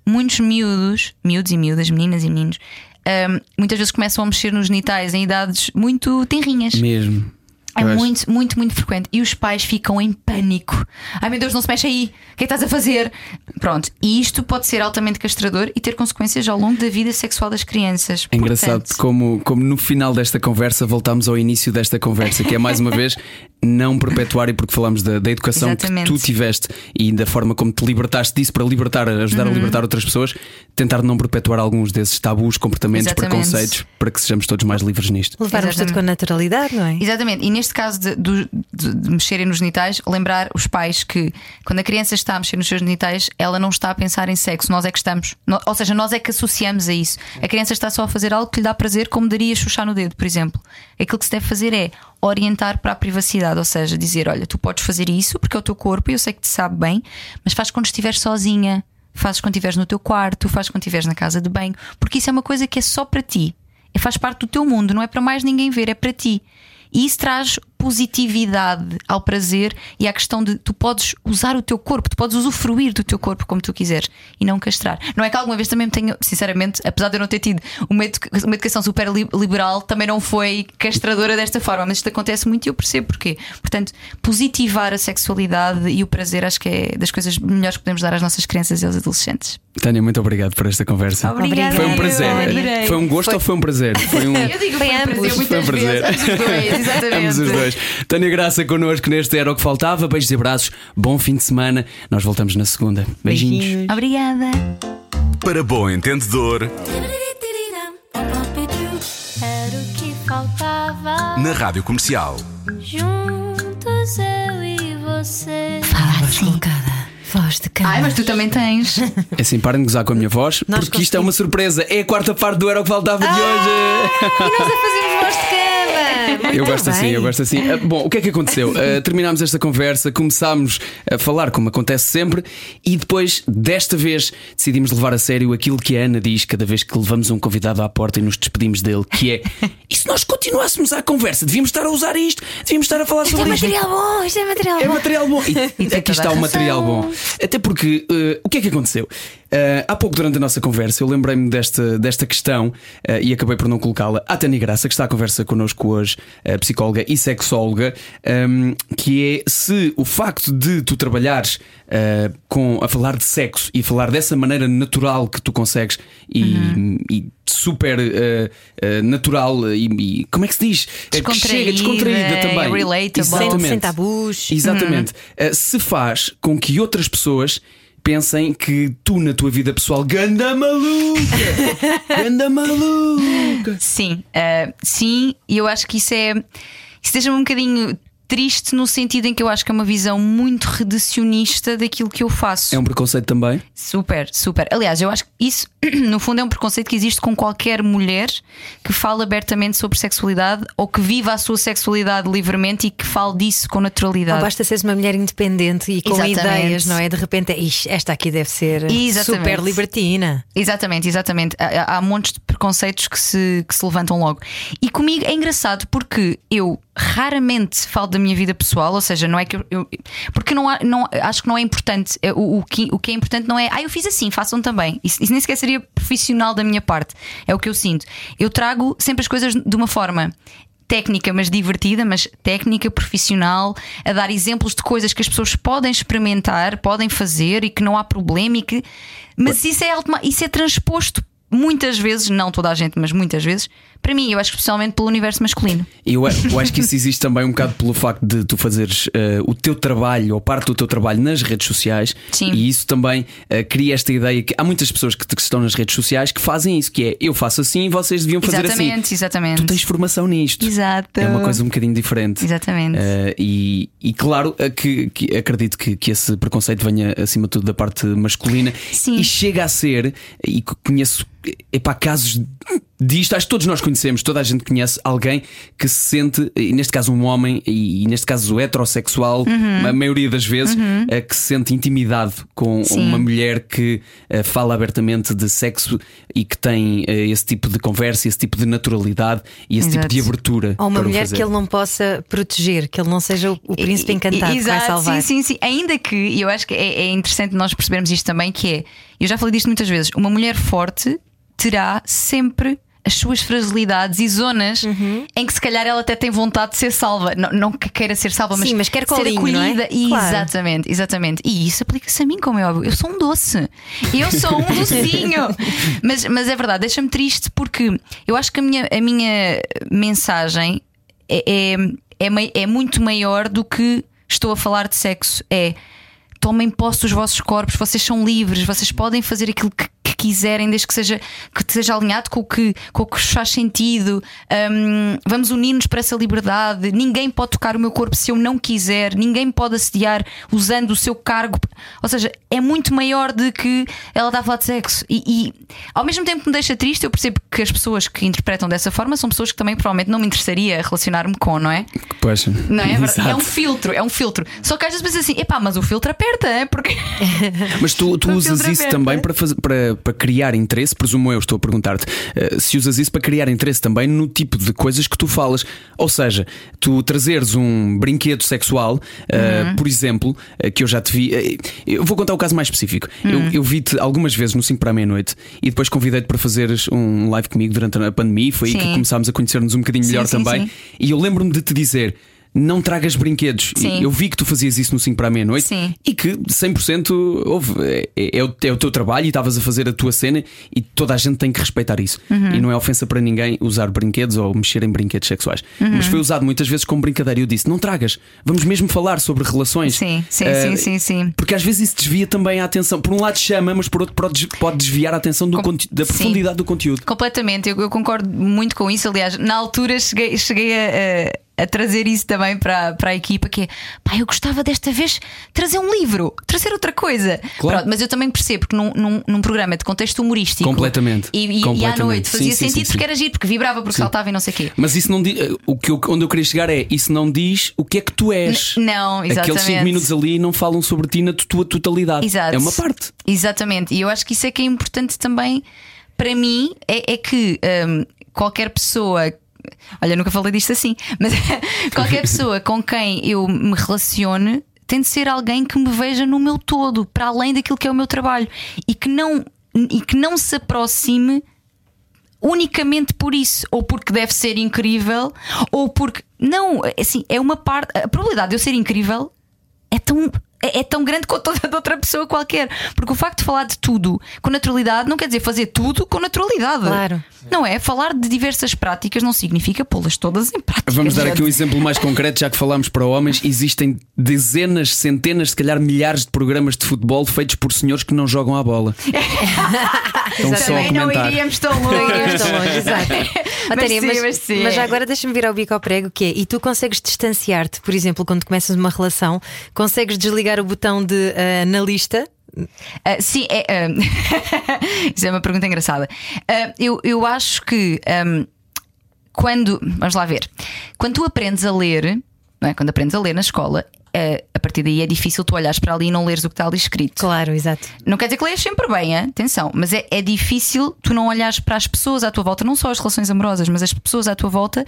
muitos miúdos, miúdos e miúdas, meninas e meninos, hum, muitas vezes começam a mexer nos genitais em idades muito tenrinhas. Mesmo. É Eu acho. muito, muito, muito frequente. E os pais ficam em pânico. Ai meu Deus, não se mexe aí. O que é que estás a fazer? Pronto. E isto pode ser altamente castrador e ter consequências ao longo da vida sexual das crianças. É engraçado Portanto, como, como no final desta conversa voltamos ao início desta conversa, que é mais uma vez não perpetuar, e porque falamos da, da educação Exatamente. que tu tiveste e da forma como te libertaste disso para libertar, ajudar Uhum. a libertar outras pessoas, tentar não perpetuar alguns desses tabus, comportamentos, Exatamente. preconceitos, para que sejamos todos mais livres nisto. Levarmos tudo com naturalidade, não é? Exatamente, e neste caso de, de- de mexerem nos genitais, lembrar os pais que quando a criança está a mexer nos seus genitais, ela não está a pensar em sexo, nós é que estamos. No- ou seja, nós é que associamos a isso. A criança está só a fazer algo que lhe dá prazer, como daria chuchar no dedo, por exemplo. Aquilo que se deve fazer é orientar para a privacidade, ou seja, dizer: olha, tu podes fazer isso porque é o teu corpo e eu sei que te sabe bem, mas faz quando estiveres sozinha. Fazes quando estiveres no teu quarto, fazes quando estiveres na casa de banho, porque isso é uma coisa que é só para ti. É, faz parte do teu mundo, não é para mais ninguém ver, é para ti. E isso traz positividade ao prazer e à questão de tu podes usar o teu corpo, tu podes usufruir do teu corpo como tu quiseres e não castrar. Não é que alguma vez também me tenho, sinceramente, apesar de eu não ter tido uma, educa- uma educação super li- liberal, também não foi castradora desta forma, mas isto acontece muito e eu percebo porquê. Portanto, positivar a sexualidade e o prazer acho que é das coisas melhores que podemos dar às nossas crianças e aos adolescentes. Tânia, muito obrigado por esta conversa. Obrigada. Foi um prazer. Foi um gosto ou foi um prazer? Foi um. Eu digo Foi foi um ambos. prazer Foi um muitas prazer. vezes, ambos os dois, dois. Tânia Graça connosco neste Era o que Faltava. Beijos e abraços. Bom fim de semana. Nós voltamos na segunda. Beijinhos. Obrigada. Para bom entendedor, Era o que faltava. na Rádio Comercial. Juntos eu e você. Voz colocada, voz de cama. Ai, mas tu também tens. É assim, parem de gozar com a minha voz, Nós porque isto é uma surpresa. É a quarta parte do Era o que Faltava de hoje. E nós a cama. Eu gosto assim, eu gosto assim. Ah, Bom, o que é que aconteceu? Ah, terminámos esta conversa, começámos a falar como acontece sempre, e depois, desta vez, decidimos levar a sério aquilo que a Ana diz cada vez que levamos um convidado à porta e nos despedimos dele, que é e se nós continuássemos a conversa? Devíamos estar a usar isto, devíamos estar a falar Isto é sobre isto. material bom, isto é material É bom. material bom. E, aqui está o material bom. Até porque, eh, o que é que aconteceu? Eh, há pouco, durante a nossa conversa, eu lembrei-me desta, desta questão eh, e acabei por não colocá-la à Tânia Graça, que está a conversa connosco hoje, eh, psicóloga e sexóloga, ehm, que é se o facto de tu trabalhares eh, com, a falar de sexo e falar dessa maneira natural que tu consegues e, Uhum. e super eh, natural e, e- como é que se diz? Que chega descontraída Descontraída, também. relatable. Sem, Exatamente. sem tabus. Exatamente. Uh, se faz com que outras pessoas pensem que tu, na tua vida pessoal, ganda maluca! ganda maluca! Sim, ah, sim, e eu acho que isso é. Isso deixa-me um bocadinho triste no sentido em que eu acho que é uma visão muito reducionista daquilo que eu faço. É um preconceito também? Super, super. Aliás, eu acho que isso, no fundo, é um preconceito que existe com qualquer mulher que fale abertamente sobre sexualidade ou que viva a sua sexualidade livremente e que fale disso com Ou naturalidade. basta seres uma mulher independente e com Exatamente. ideias, não é? De repente, "Ixi, esta aqui deve ser Exatamente. super libertina. Exatamente, exatamente. Há, há- há montes de preconceitos que se, que se levantam logo. E comigo é engraçado porque eu raramente falo da minha vida pessoal, ou seja, não é que eu. eu- porque não, há- não acho que não é importante. É, O, o, que, o que é importante não é, ah, eu fiz assim, façam também. Isso, isso nem sequer seria profissional da minha parte. É o que eu sinto. Eu trago sempre as coisas de uma forma. Técnica, mas divertida, mas técnica, profissional, a dar exemplos de coisas que as pessoas podem experimentar, podem fazer e que não há problema e que. Mas isso é, isso é transposto muitas vezes, não toda a gente, mas muitas vezes, para mim, eu acho que especialmente pelo universo masculino. Eu, eu acho que isso existe também um bocado pelo facto de tu fazeres eh, o teu trabalho ou parte do teu trabalho nas redes sociais Sim. e isso também eh, cria esta ideia que há muitas pessoas que, que estão nas redes sociais que fazem isso, que é eu faço assim e vocês deviam fazer exatamente, assim. exatamente. Tu tens formação nisto. Exato. É uma coisa um bocadinho diferente. Exatamente. Eh, e, e claro que, que acredito que, que esse preconceito venha acima de tudo da parte masculina Sim. e chega a ser, e co- conheço epá, casos disto, acho que todos nós conhecemos, toda a gente conhece alguém que se sente, e neste caso um homem, e, e neste caso o heterossexual, Uhum. a maioria das vezes, eh, que se sente intimidado com Sim. uma mulher que eh, fala abertamente de sexo e que tem eh, esse tipo de conversa, esse tipo de naturalidade e esse Exato. tipo de abertura. Ou uma para o mulher fazer. que ele não possa proteger, que ele não seja o, o príncipe encantado que vai Exato, salvar. Sim, sim, sim. Ainda que, e eu acho que é, é interessante nós percebermos isto também, que é, eu já falei disto muitas vezes, uma mulher forte terá sempre as suas fragilidades e zonas Uhum. em que se calhar ela até tem vontade de ser salva. Não, não que queira ser salva, mas, Sim, mas quer ser colinho, acolhida. é? Claro. Exatamente, exatamente. E isso aplica-se a mim, como é óbvio. Eu sou um doce. Eu sou um docinho. mas, mas é verdade, deixa-me triste porque eu acho que a minha, a minha mensagem é, é, é, é muito maior do que estou a falar de sexo. É tomem posse dos vossos corpos, vocês são livres, vocês podem fazer aquilo que, que quiserem, desde que seja, que seja alinhado com o que, com o que faz sentido. Hum, vamos unir-nos para essa liberdade. Ninguém pode tocar o meu corpo se eu não quiser, ninguém pode assediar usando o seu cargo. Ou seja, é muito maior de que ela está a falar de sexo. E, e, ao mesmo tempo que me deixa triste, eu percebo que as pessoas que interpretam dessa forma são pessoas que também provavelmente não me interessaria relacionar-me com, não é? Pois. Não é? Exato. É um filtro, é um filtro. Só que às vezes pensas assim, epá, mas o filtro aperta, é? Porque. Mas tu, tu usas isso aberto, também para, fazer, para, para criar interesse, presumo eu, estou a perguntar-te, eh, se usas isso para criar interesse também no tipo de coisas que tu falas. Ou seja, tu trazeres um brinquedo sexual, eh, Uhum. por exemplo, eh, que eu já te vi. eu vou contar o caso mais específico. Eu, Uhum. eu vi-te algumas vezes no 5 para a meia-noite e depois convidei-te para fazeres um live comigo durante a pandemia. e Foi aí que Sim. começámos a conhecer-nos um bocadinho Sim, melhor sim, também. sim. E eu lembro-me de te dizer. Não tragas brinquedos. Sim. Eu vi que tu fazias isso no 5 para a meia-noite Sim. e que 100% houve, é, é o, é o teu trabalho e estavas a fazer a tua cena e toda a gente tem que respeitar isso. Uhum. E não é ofensa para ninguém usar brinquedos ou mexer em brinquedos sexuais. Uhum. Mas foi usado muitas vezes como brincadeira. E eu disse: não tragas, vamos mesmo falar sobre relações. Sim, sim, Ah, sim, sim, sim. Porque às vezes isso desvia também a atenção. Por um lado chama, mas por outro pode des- pode desviar a atenção do Com- da sim. profundidade do conteúdo. Completamente, eu, eu concordo muito com isso. Aliás, na altura cheguei, cheguei a, a- a trazer isso também para, para a equipa: que é pá, eu gostava desta vez trazer um livro, trazer outra coisa. Claro. Pronto, mas eu também percebo que num, num, num programa de contexto humorístico Completamente. e, e- e à Completamente. noite fazia Sim, sentido sim, sim. porque era giro, porque vibrava, porque saltava e não sei o quê. Mas isso não diz. O que eu, onde eu queria chegar é: isso não diz o que é que tu és. N- não, Aqueles 5 exatamente. minutos ali não falam sobre ti na tu- tua totalidade. Exato. É uma parte. Exatamente. E eu acho que isso é que é importante também para mim é, é que hum, qualquer pessoa. Olha, nunca falei disto assim, mas qualquer pessoa com quem eu me relacione tem de ser alguém que me veja no meu todo, para além daquilo que é o meu trabalho e que não, e que não se aproxime unicamente por isso, ou porque deve ser incrível, ou porque. Não, assim, é uma parte. A probabilidade de eu ser incrível é tão é, é tão grande quanto toda outra pessoa qualquer. Porque o facto de falar de tudo com naturalidade não quer dizer fazer tudo com naturalidade. Claro. Não é? Falar de diversas práticas não significa pô-las todas em prática. Vamos dar aqui um exemplo mais concreto, já que falámos para homens. Existem dezenas, centenas, se calhar milhares de programas de futebol feitos por senhores que não jogam a bola. A Também não iríamos tão Não iríamos longe. tão longe, exato. Mas Tânia, sim, mas, mas sim, mas já agora deixa-me vir ao bico ao prego, que é, e tu consegues distanciar-te, por exemplo, quando começas uma relação, consegues desligar o botão de ah, na lista? Ah, sim, é, ah, isso é uma pergunta engraçada. Ah, eu, eu acho que ahm, quando. Vamos lá ver. Quando tu aprendes a ler, é? quando aprendes a ler na escola, ah, a partir daí é difícil tu olhares para ali e não leres o que está ali escrito. Claro, exato. Não quer dizer que leias sempre bem, hein? atenção, mas é, é difícil tu não olhares para as pessoas à tua volta, não só as relações amorosas, mas as pessoas à tua volta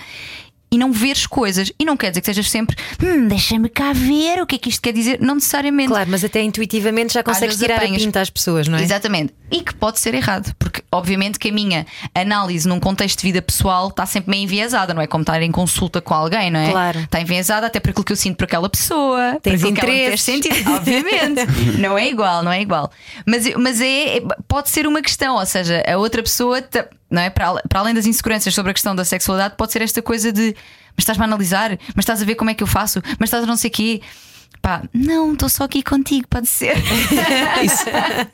e não veres coisas. E não quer dizer que sejas sempre, hum, deixa-me cá ver o que é que isto quer dizer. Não necessariamente. Claro, mas até intuitivamente já consegues tirar apanhas. a pinta às pessoas, não é? Exatamente. E que pode ser errado, porque obviamente que a minha análise num contexto de vida pessoal está sempre meio enviesada, não é? Como estar em consulta com alguém, não é? Claro. Está enviesada até por aquilo que eu sinto por aquela pessoa, Tens por aquilo que interesses. sentido. Obviamente. não é igual, não é igual. Mas, mas é, é- pode ser uma questão, ou seja, a outra pessoa, ta- não é? Para, para além das inseguranças sobre a questão da sexualidade, pode ser esta coisa de mas estás-me a analisar, mas estás a ver como é que eu faço, mas estás a não sei o quê. Pá, não, estou só aqui contigo, pode ser. Isso,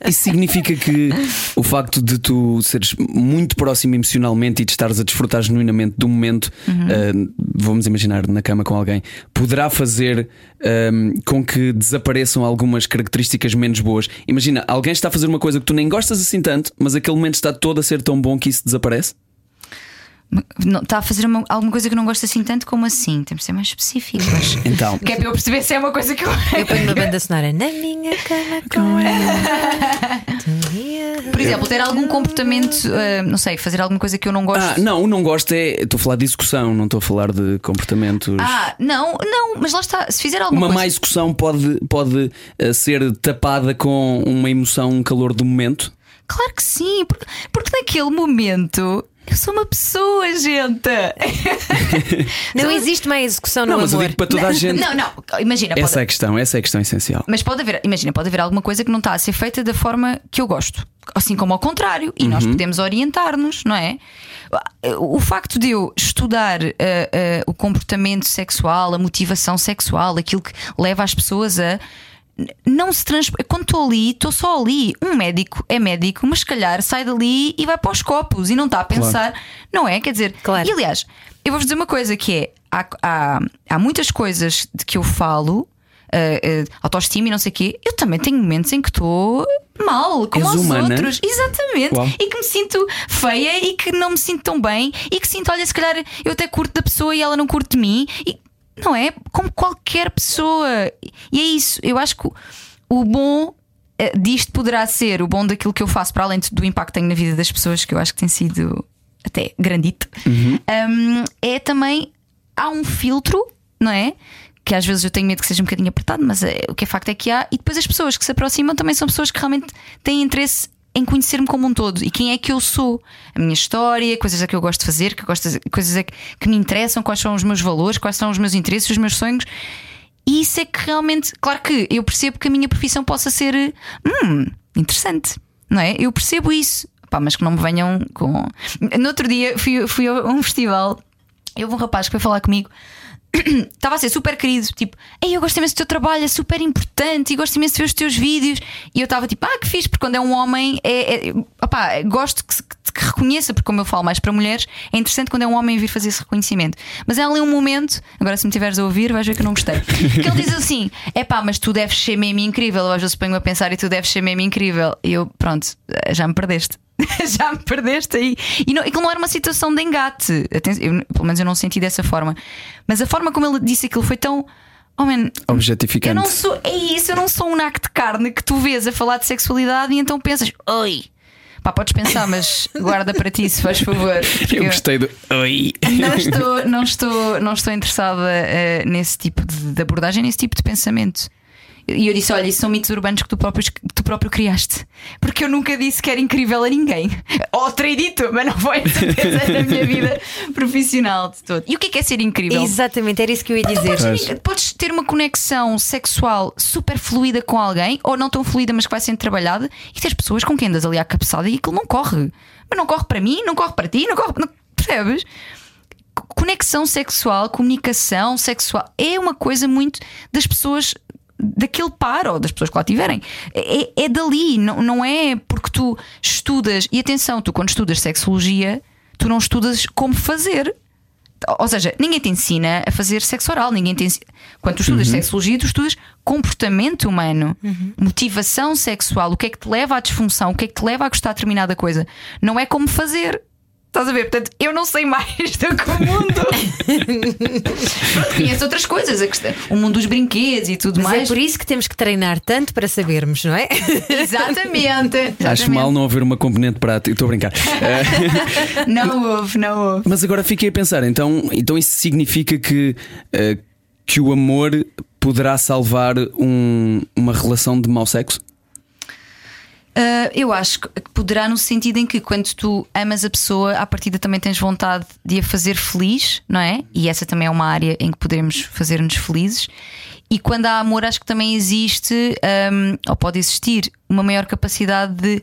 isso significa que o facto de tu seres muito próximo emocionalmente e de estares a desfrutar genuinamente do momento, ah, vamos imaginar na cama com alguém, poderá fazer ahm, com que desapareçam algumas características menos boas. Imagina, alguém está a fazer uma coisa que tu nem gostas assim tanto, mas aquele momento está todo a ser tão bom que isso desaparece? Está a fazer uma- alguma coisa que eu não gosto assim tanto como assim. Temos de ser mais específicos. Então, Que é para eu perceber se é uma coisa que eu. Eu ponho uma banda sonora na minha cama com ela. Por exemplo, ter algum comportamento, ah, não sei, fazer alguma coisa que eu não gosto. ah, não, o não gosto é. Estou a falar de execução, não estou a falar de comportamentos. Ah, não, não, mas lá está. Se fizer alguma Uma má coisa. execução pode, pode eh, ser tapada com uma emoção, um calor do momento. Claro que sim, porque, porque naquele momento eu sou uma pessoa, gente. Não existe má execução no Não, mas eu amor. digo para toda a gente. Não, não, imagina, pode, Essa é a questão, essa é a questão essencial. Mas pode haver, imagina, pode haver alguma coisa que não está a ser feita da forma que eu gosto. Assim como ao contrário. E nós podemos orientar-nos, não é? O facto de eu estudar eh, eh, o comportamento sexual, a motivação sexual, aquilo que leva as pessoas a. Não se trans... Quando estou ali, estou só ali. Um médico é médico, mas se calhar sai dali e vai para os copos e não está a pensar, não é? Quer dizer, Claro. e aliás, eu vou-vos dizer uma coisa que é: há, há, há muitas coisas de que eu falo uh, uh, autoestima e não sei o quê, eu também tenho momentos em que estou mal, como És aos humana? outros. Exatamente. Uau. E que me sinto feia e que não me sinto tão bem e que sinto, olha, se calhar eu até curto da pessoa e ela não curte de mim. E, não é? Como qualquer pessoa. E é isso. Eu acho que o- bom. eh, Disto poderá ser o bom daquilo que eu faço, para além do impacto que tenho na vida das pessoas, que eu acho que tem sido até grandito, um, é também há um filtro, não é? Que às vezes eu tenho medo que seja um bocadinho apertado, mas é, o que é facto é que há, e depois as pessoas que se aproximam também são pessoas que realmente têm interesse em conhecer-me como um todo e quem é que eu sou, a minha história, coisas a que eu gosto de fazer, que gosto de- coisas a que, que me interessam, quais são os meus valores, quais são os meus interesses, os meus sonhos. E isso é que realmente, claro que eu percebo que a minha profissão possa ser hum, interessante, não é? Eu percebo isso, Pá, mas que não me venham com. No outro dia fui, fui a um festival houve um rapaz que foi falar comigo. Estava a ser super querido, tipo, Ei, eu gosto imenso do teu trabalho, é super importante e gosto imenso de ver os teus vídeos. E eu estava tipo, ah, que fixe, porque quando é um homem, é, é, opá, gosto que, se- que reconheça, porque como eu falo mais para mulheres, é interessante quando é um homem vir fazer esse reconhecimento. Mas é ali um momento, agora se me estiveres a ouvir, vais ver que eu não gostei. Que ele diz assim: é pá, mas tu deves ser mesmo incrível. Eu às vezes ponho-me a pensar e tu deves ser mesmo incrível. E eu, pronto, já me perdeste. já me perdeste aí. E não, aquilo não era uma situação de engate. Eu- pelo menos eu não senti dessa forma. Mas a forma como ele disse aquilo foi tão. Oh man, eu Objetificante. não sou. É isso, eu não sou um naco de carne que tu vês a falar de sexualidade e então pensas, oi. Pá, podes pensar, mas guarda para ti, se faz favor. Eu gostei do. Oi. não estou, não estou, não estou interessada eh, nesse tipo de, de abordagem, nesse tipo de pensamento. E eu disse: Olha, isso são mitos urbanos que tu próprio, que tu próprio criaste. Porque eu nunca disse que era incrível a ninguém. Ou terei dito, mas não foi certeza na minha vida profissional de todo. E o que é, que é ser incrível? Exatamente, era isso que eu ia dizer. Podes, podes ter uma conexão sexual super fluida com alguém, ou não tão fluida, mas que vai sendo trabalhada, e tens pessoas com quem andas ali à cabeçada e aquilo não corre. Mas não corre para mim, não corre para ti, não corre. Não, percebes? Conexão sexual, comunicação sexual é uma coisa muito das pessoas daquele par ou das pessoas que lá tiverem. É, é dali, não, não é porque tu estudas. E atenção, tu quando estudas sexologia, tu não estudas como fazer. Ou seja, ninguém te ensina a fazer sexo oral, ninguém te ensina... Quando tu estudas sexologia, tu estudas comportamento humano, motivação sexual, o que é que te leva à disfunção, o que é que te leva a gostar de determinada coisa. Não é como fazer. Estás a ver? Portanto, eu não sei mais do que o mundo. Pronto, Conheço outras coisas, a questão- o mundo dos brinquedos e tudo Mas mais. é por isso que temos que treinar tanto para sabermos, não é? Exatamente. Acho exatamente. mal não haver uma componente prática. Estou a brincar. Eh, Não houve, não houve. mas agora fiquei a pensar, então, então isso significa que, eh, que o amor poderá salvar um- uma relação de mau sexo? Uh, eu acho que poderá no sentido em que quando tu amas a pessoa, à partida também tens vontade de a fazer feliz, não é? E essa também é uma área em que poderemos fazer-nos felizes. E quando há amor, acho que também existe, um, ou pode existir, uma maior capacidade de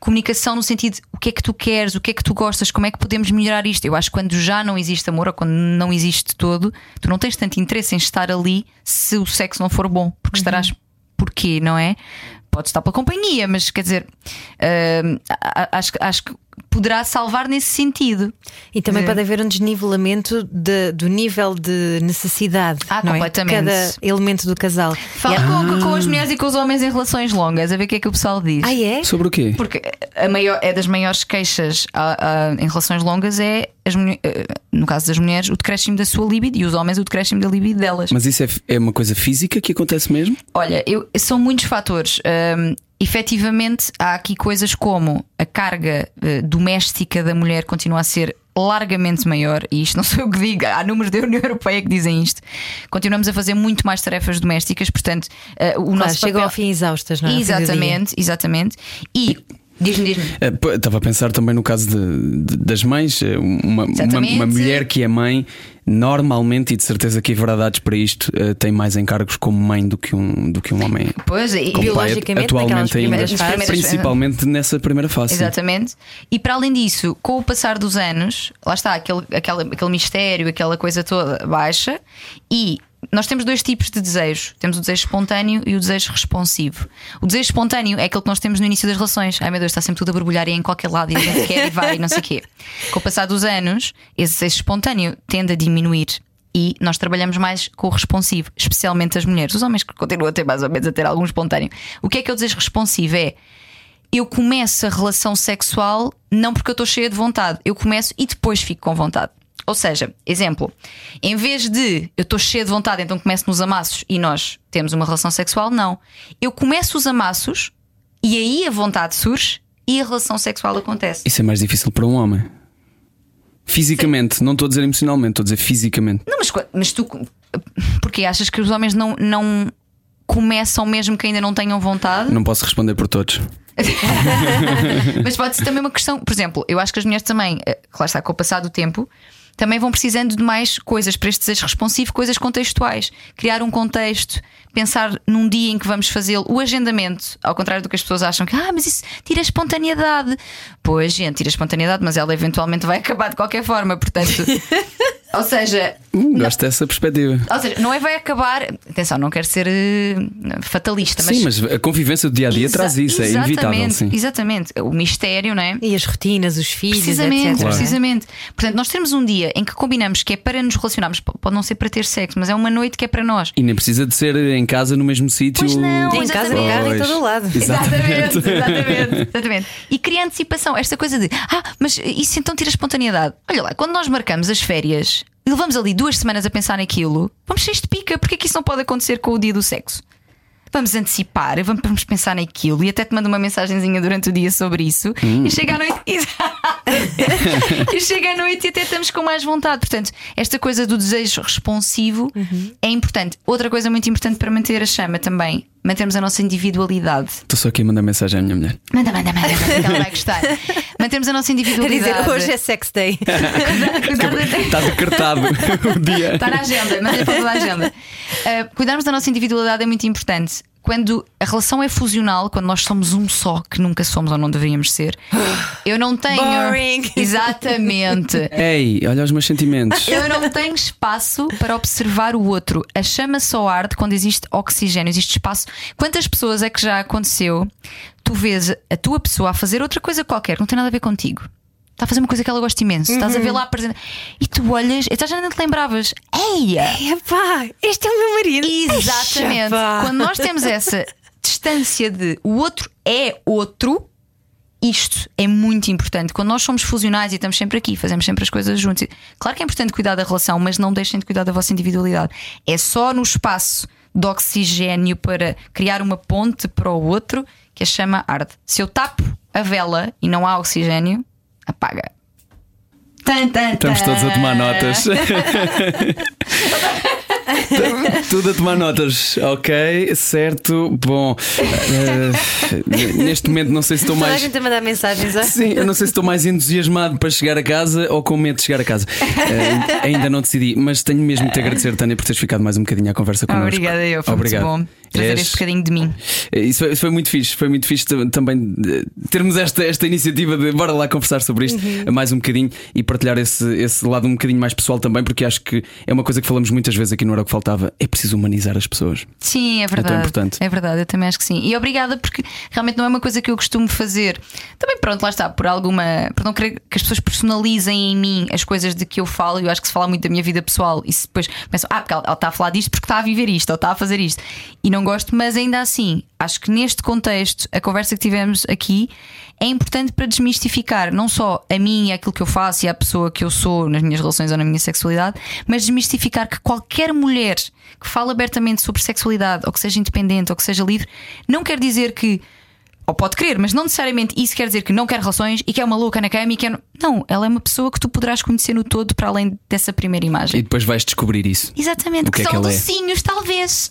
comunicação no sentido de o que é que tu queres, o que é que tu gostas, como é que podemos melhorar isto. Eu acho que quando já não existe amor ou quando não existe todo, tu não tens tanto interesse em estar ali se o sexo não for bom, porque estarás porquê, não é? Pode estar pela companhia, mas quer dizer, a- acho, acho que poderá salvar nesse sentido. E também É. pode haver um desnivelamento de- do nível de necessidade Ah, não é? de completamente. cada elemento do casal. Fala com, com as mulheres e com os homens em relações longas, a ver o que é que o pessoal diz. Ah, é? Sobre o quê? Porque a maior, é das maiores queixas ah, ah, em relações longas é, as eh, no caso das mulheres, o decréscimo da sua libido e os homens o decréscimo da libido delas. Mas isso é, é uma coisa física que acontece mesmo? Olha, eu- são muitos fatores. Hum, efetivamente, há aqui coisas como a carga eh, doméstica da mulher continua a ser largamente maior, e isto não sou eu que digo, há números da União Europeia que dizem isto. Continuamos a fazer muito mais tarefas domésticas, portanto, eh, o Claro, nosso chegam papel... ao fim exaustas, não é? Exatamente, exatamente. E diz-me, diz-me. Eh, Estava a pensar também no caso de- de- das mães. Uma, uma, uma mulher que é mãe, normalmente, e de certeza que haverá dados para isto, eh, tem mais encargos como mãe do que um, do que um homem. Pois, e, como pai, biologicamente, atualmente naquelas ainda. fases. Principalmente nessa primeira fase. Exatamente. E para além disso, com o passar dos anos, lá está, aquele, aquele, aquele mistério, aquela coisa toda baixa, e nós temos dois tipos de desejo: temos o desejo espontâneo e o desejo responsivo. O desejo espontâneo é aquele que nós temos no início das relações. Ai meu Deus, está sempre tudo a borbulhar e é em qualquer lado e a gente quer e vai e não sei o quê. Com o passar dos anos, esse desejo espontâneo tende a diminuir. E nós trabalhamos mais com o responsivo, especialmente as mulheres. Os homens que continuam a ter mais ou menos a ter algum espontâneo. O que é que é o desejo responsivo? É eu começo a relação sexual não porque eu estou cheia de vontade, eu começo e depois fico com vontade. Ou seja, exemplo, em vez de eu estou cheia de vontade, então começo nos amassos e nós temos uma relação sexual, não. Eu começo os amassos e aí a vontade surge e a relação sexual acontece. Isso é mais difícil para um homem. Fisicamente, não estou a dizer emocionalmente, estou a dizer fisicamente. Não, mas, mas tu. Porque achas que os homens não, não começam mesmo que ainda não tenham vontade? Não posso responder por todos. Mas pode ser também uma questão, por exemplo, eu acho que as mulheres também, eh, claro está, com o passar do tempo, também vão precisando de mais coisas para este desejo responsivo, coisas contextuais. Criar um contexto, pensar num dia em que vamos fazê-lo. O agendamento, ao contrário do que as pessoas acham que, ah, mas isso tira a espontaneidade. Pois, gente, tira a espontaneidade, mas ela eventualmente vai acabar de qualquer forma, portanto. ou seja, Hum, gosto dessa perspectiva. ou seja, não é vai acabar. Atenção, não quero ser eh, fatalista, mas. Sim, mas a convivência do dia a dia Exa- traz isso, é inevitável. exatamente, Sim. Exatamente. O mistério, não é? E as rotinas, os filhos, Precisamente, etc. Claro. precisamente. Portanto, nós temos um dia em que combinamos que é para nos relacionarmos, pode não ser para ter sexo, mas é uma noite que é para nós. E nem precisa de ser em casa no mesmo sítio. Pois não, Em casa, no carro, em todo o lado. Exatamente, exatamente, exatamente. E cria antecipação, esta coisa de ah, mas isso então tira espontaneidade. Olha lá, quando nós marcamos as férias e levamos ali duas semanas a pensar naquilo, vamos cheios de pica, porque é que isso não pode acontecer com o dia do sexo? vamos antecipar, vamos, pensar naquilo e até te mando uma mensagenzinha durante o dia sobre isso e chega à noite. e chega à noite e até estamos com mais vontade. Portanto, esta coisa do desejo responsivo é importante. Outra coisa muito importante para manter a chama também. Mantermos a nossa individualidade. Estou só aqui a mandar mensagem à minha mulher. Manda, manda, manda, ela vai gostar. Mantermos a nossa individualidade. dizer, hoje é sex day. Está decretado o dia. Está na agenda, manda para toda a agenda. Uh, cuidarmos da nossa individualidade é muito importante. Quando a relação é fusional, quando nós somos um só, que nunca somos ou não deveríamos ser, eu não tenho. Boring. Exatamente. Ei, olha os meus sentimentos. Eu não tenho espaço para observar o outro. A chama só arde quando existe oxigênio, existe espaço. Quantas pessoas é que já aconteceu? Tu vês a tua pessoa a fazer outra coisa qualquer, que não tem nada a ver contigo. Está a fazer uma coisa que ela gosta imenso. Estás a ver lá presente. E tu olhas, e já não te lembravas. Eia! Epá, este é o meu marido. Exatamente. Eixa, pá. Quando nós temos essa distância de o outro é outro, isto é muito importante. Quando nós somos fusionais e estamos sempre aqui, fazemos sempre as coisas juntos. Claro que é importante cuidar da relação, mas não deixem de cuidar da vossa individualidade. É só no espaço de oxigênio para criar uma ponte para o outro que a chama arde. Se eu tapo a vela e não há oxigênio, apaga. Tan, tan, Estamos todos a tomar notas. Tudo a tomar notas, ok, certo. Bom, eh, neste momento não sei se estou Toda a mais. gente a mandar mensagens. ah? Sim, eu não sei se estou mais entusiasmado para chegar a casa ou com medo de chegar a casa. Eh, ainda não decidi, mas tenho mesmo de te agradecer, Tânia, por teres ficado mais um bocadinho à conversa connosco. Obrigada, eu. Foi Obrigado. muito bom trazer És- este bocadinho de mim. Isso foi, isso foi muito fixe, foi muito fixe tam- também eh, termos esta, esta iniciativa de bora lá conversar sobre isto Uhum. mais um bocadinho e partilhar esse, esse lado um bocadinho mais pessoal também, porque acho que é uma coisa que falamos muitas vezes aqui no Era o que Faltava: é preciso humanizar as pessoas. Sim, é verdade. importante. É verdade, eu também acho que sim. E obrigada porque realmente não é uma coisa que eu costumo fazer. Também, pronto, lá está, por alguma. por não querer que as pessoas personalizem em mim as coisas de que eu falo. Eu acho que se fala muito da minha vida pessoal e se depois pensam, ah, porque ela, ela está a falar disto porque está a viver isto ou está a fazer isto. E não gosto, mas ainda assim, acho que neste contexto, a conversa que tivemos aqui é importante para desmistificar não só a mim e aquilo que eu faço e a pessoa que eu sou nas minhas relações ou na minha sexualidade, mas desmistificar que qualquer mulher que fala abertamente sobre sexualidade ou que seja independente ou que seja livre, não quer dizer que. Ou pode querer, mas não necessariamente isso quer dizer que não quer relações e que é uma louca na cama e que é. Não, ela é uma pessoa que tu poderás conhecer no todo para além dessa primeira E imagem. depois vais descobrir isso. Exatamente, O que, que é são que ela é? docinhos, talvez.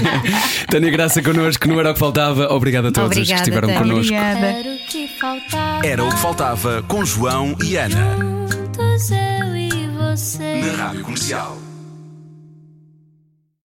Tânia Graça connosco, não era o que faltava. Obrigado a todos os que Obrigada, estiveram Tânia. connosco. Obrigada. Era o que faltava. Era o que faltava com João e Ana. Juntos eu e você. Na Rádio Comercial.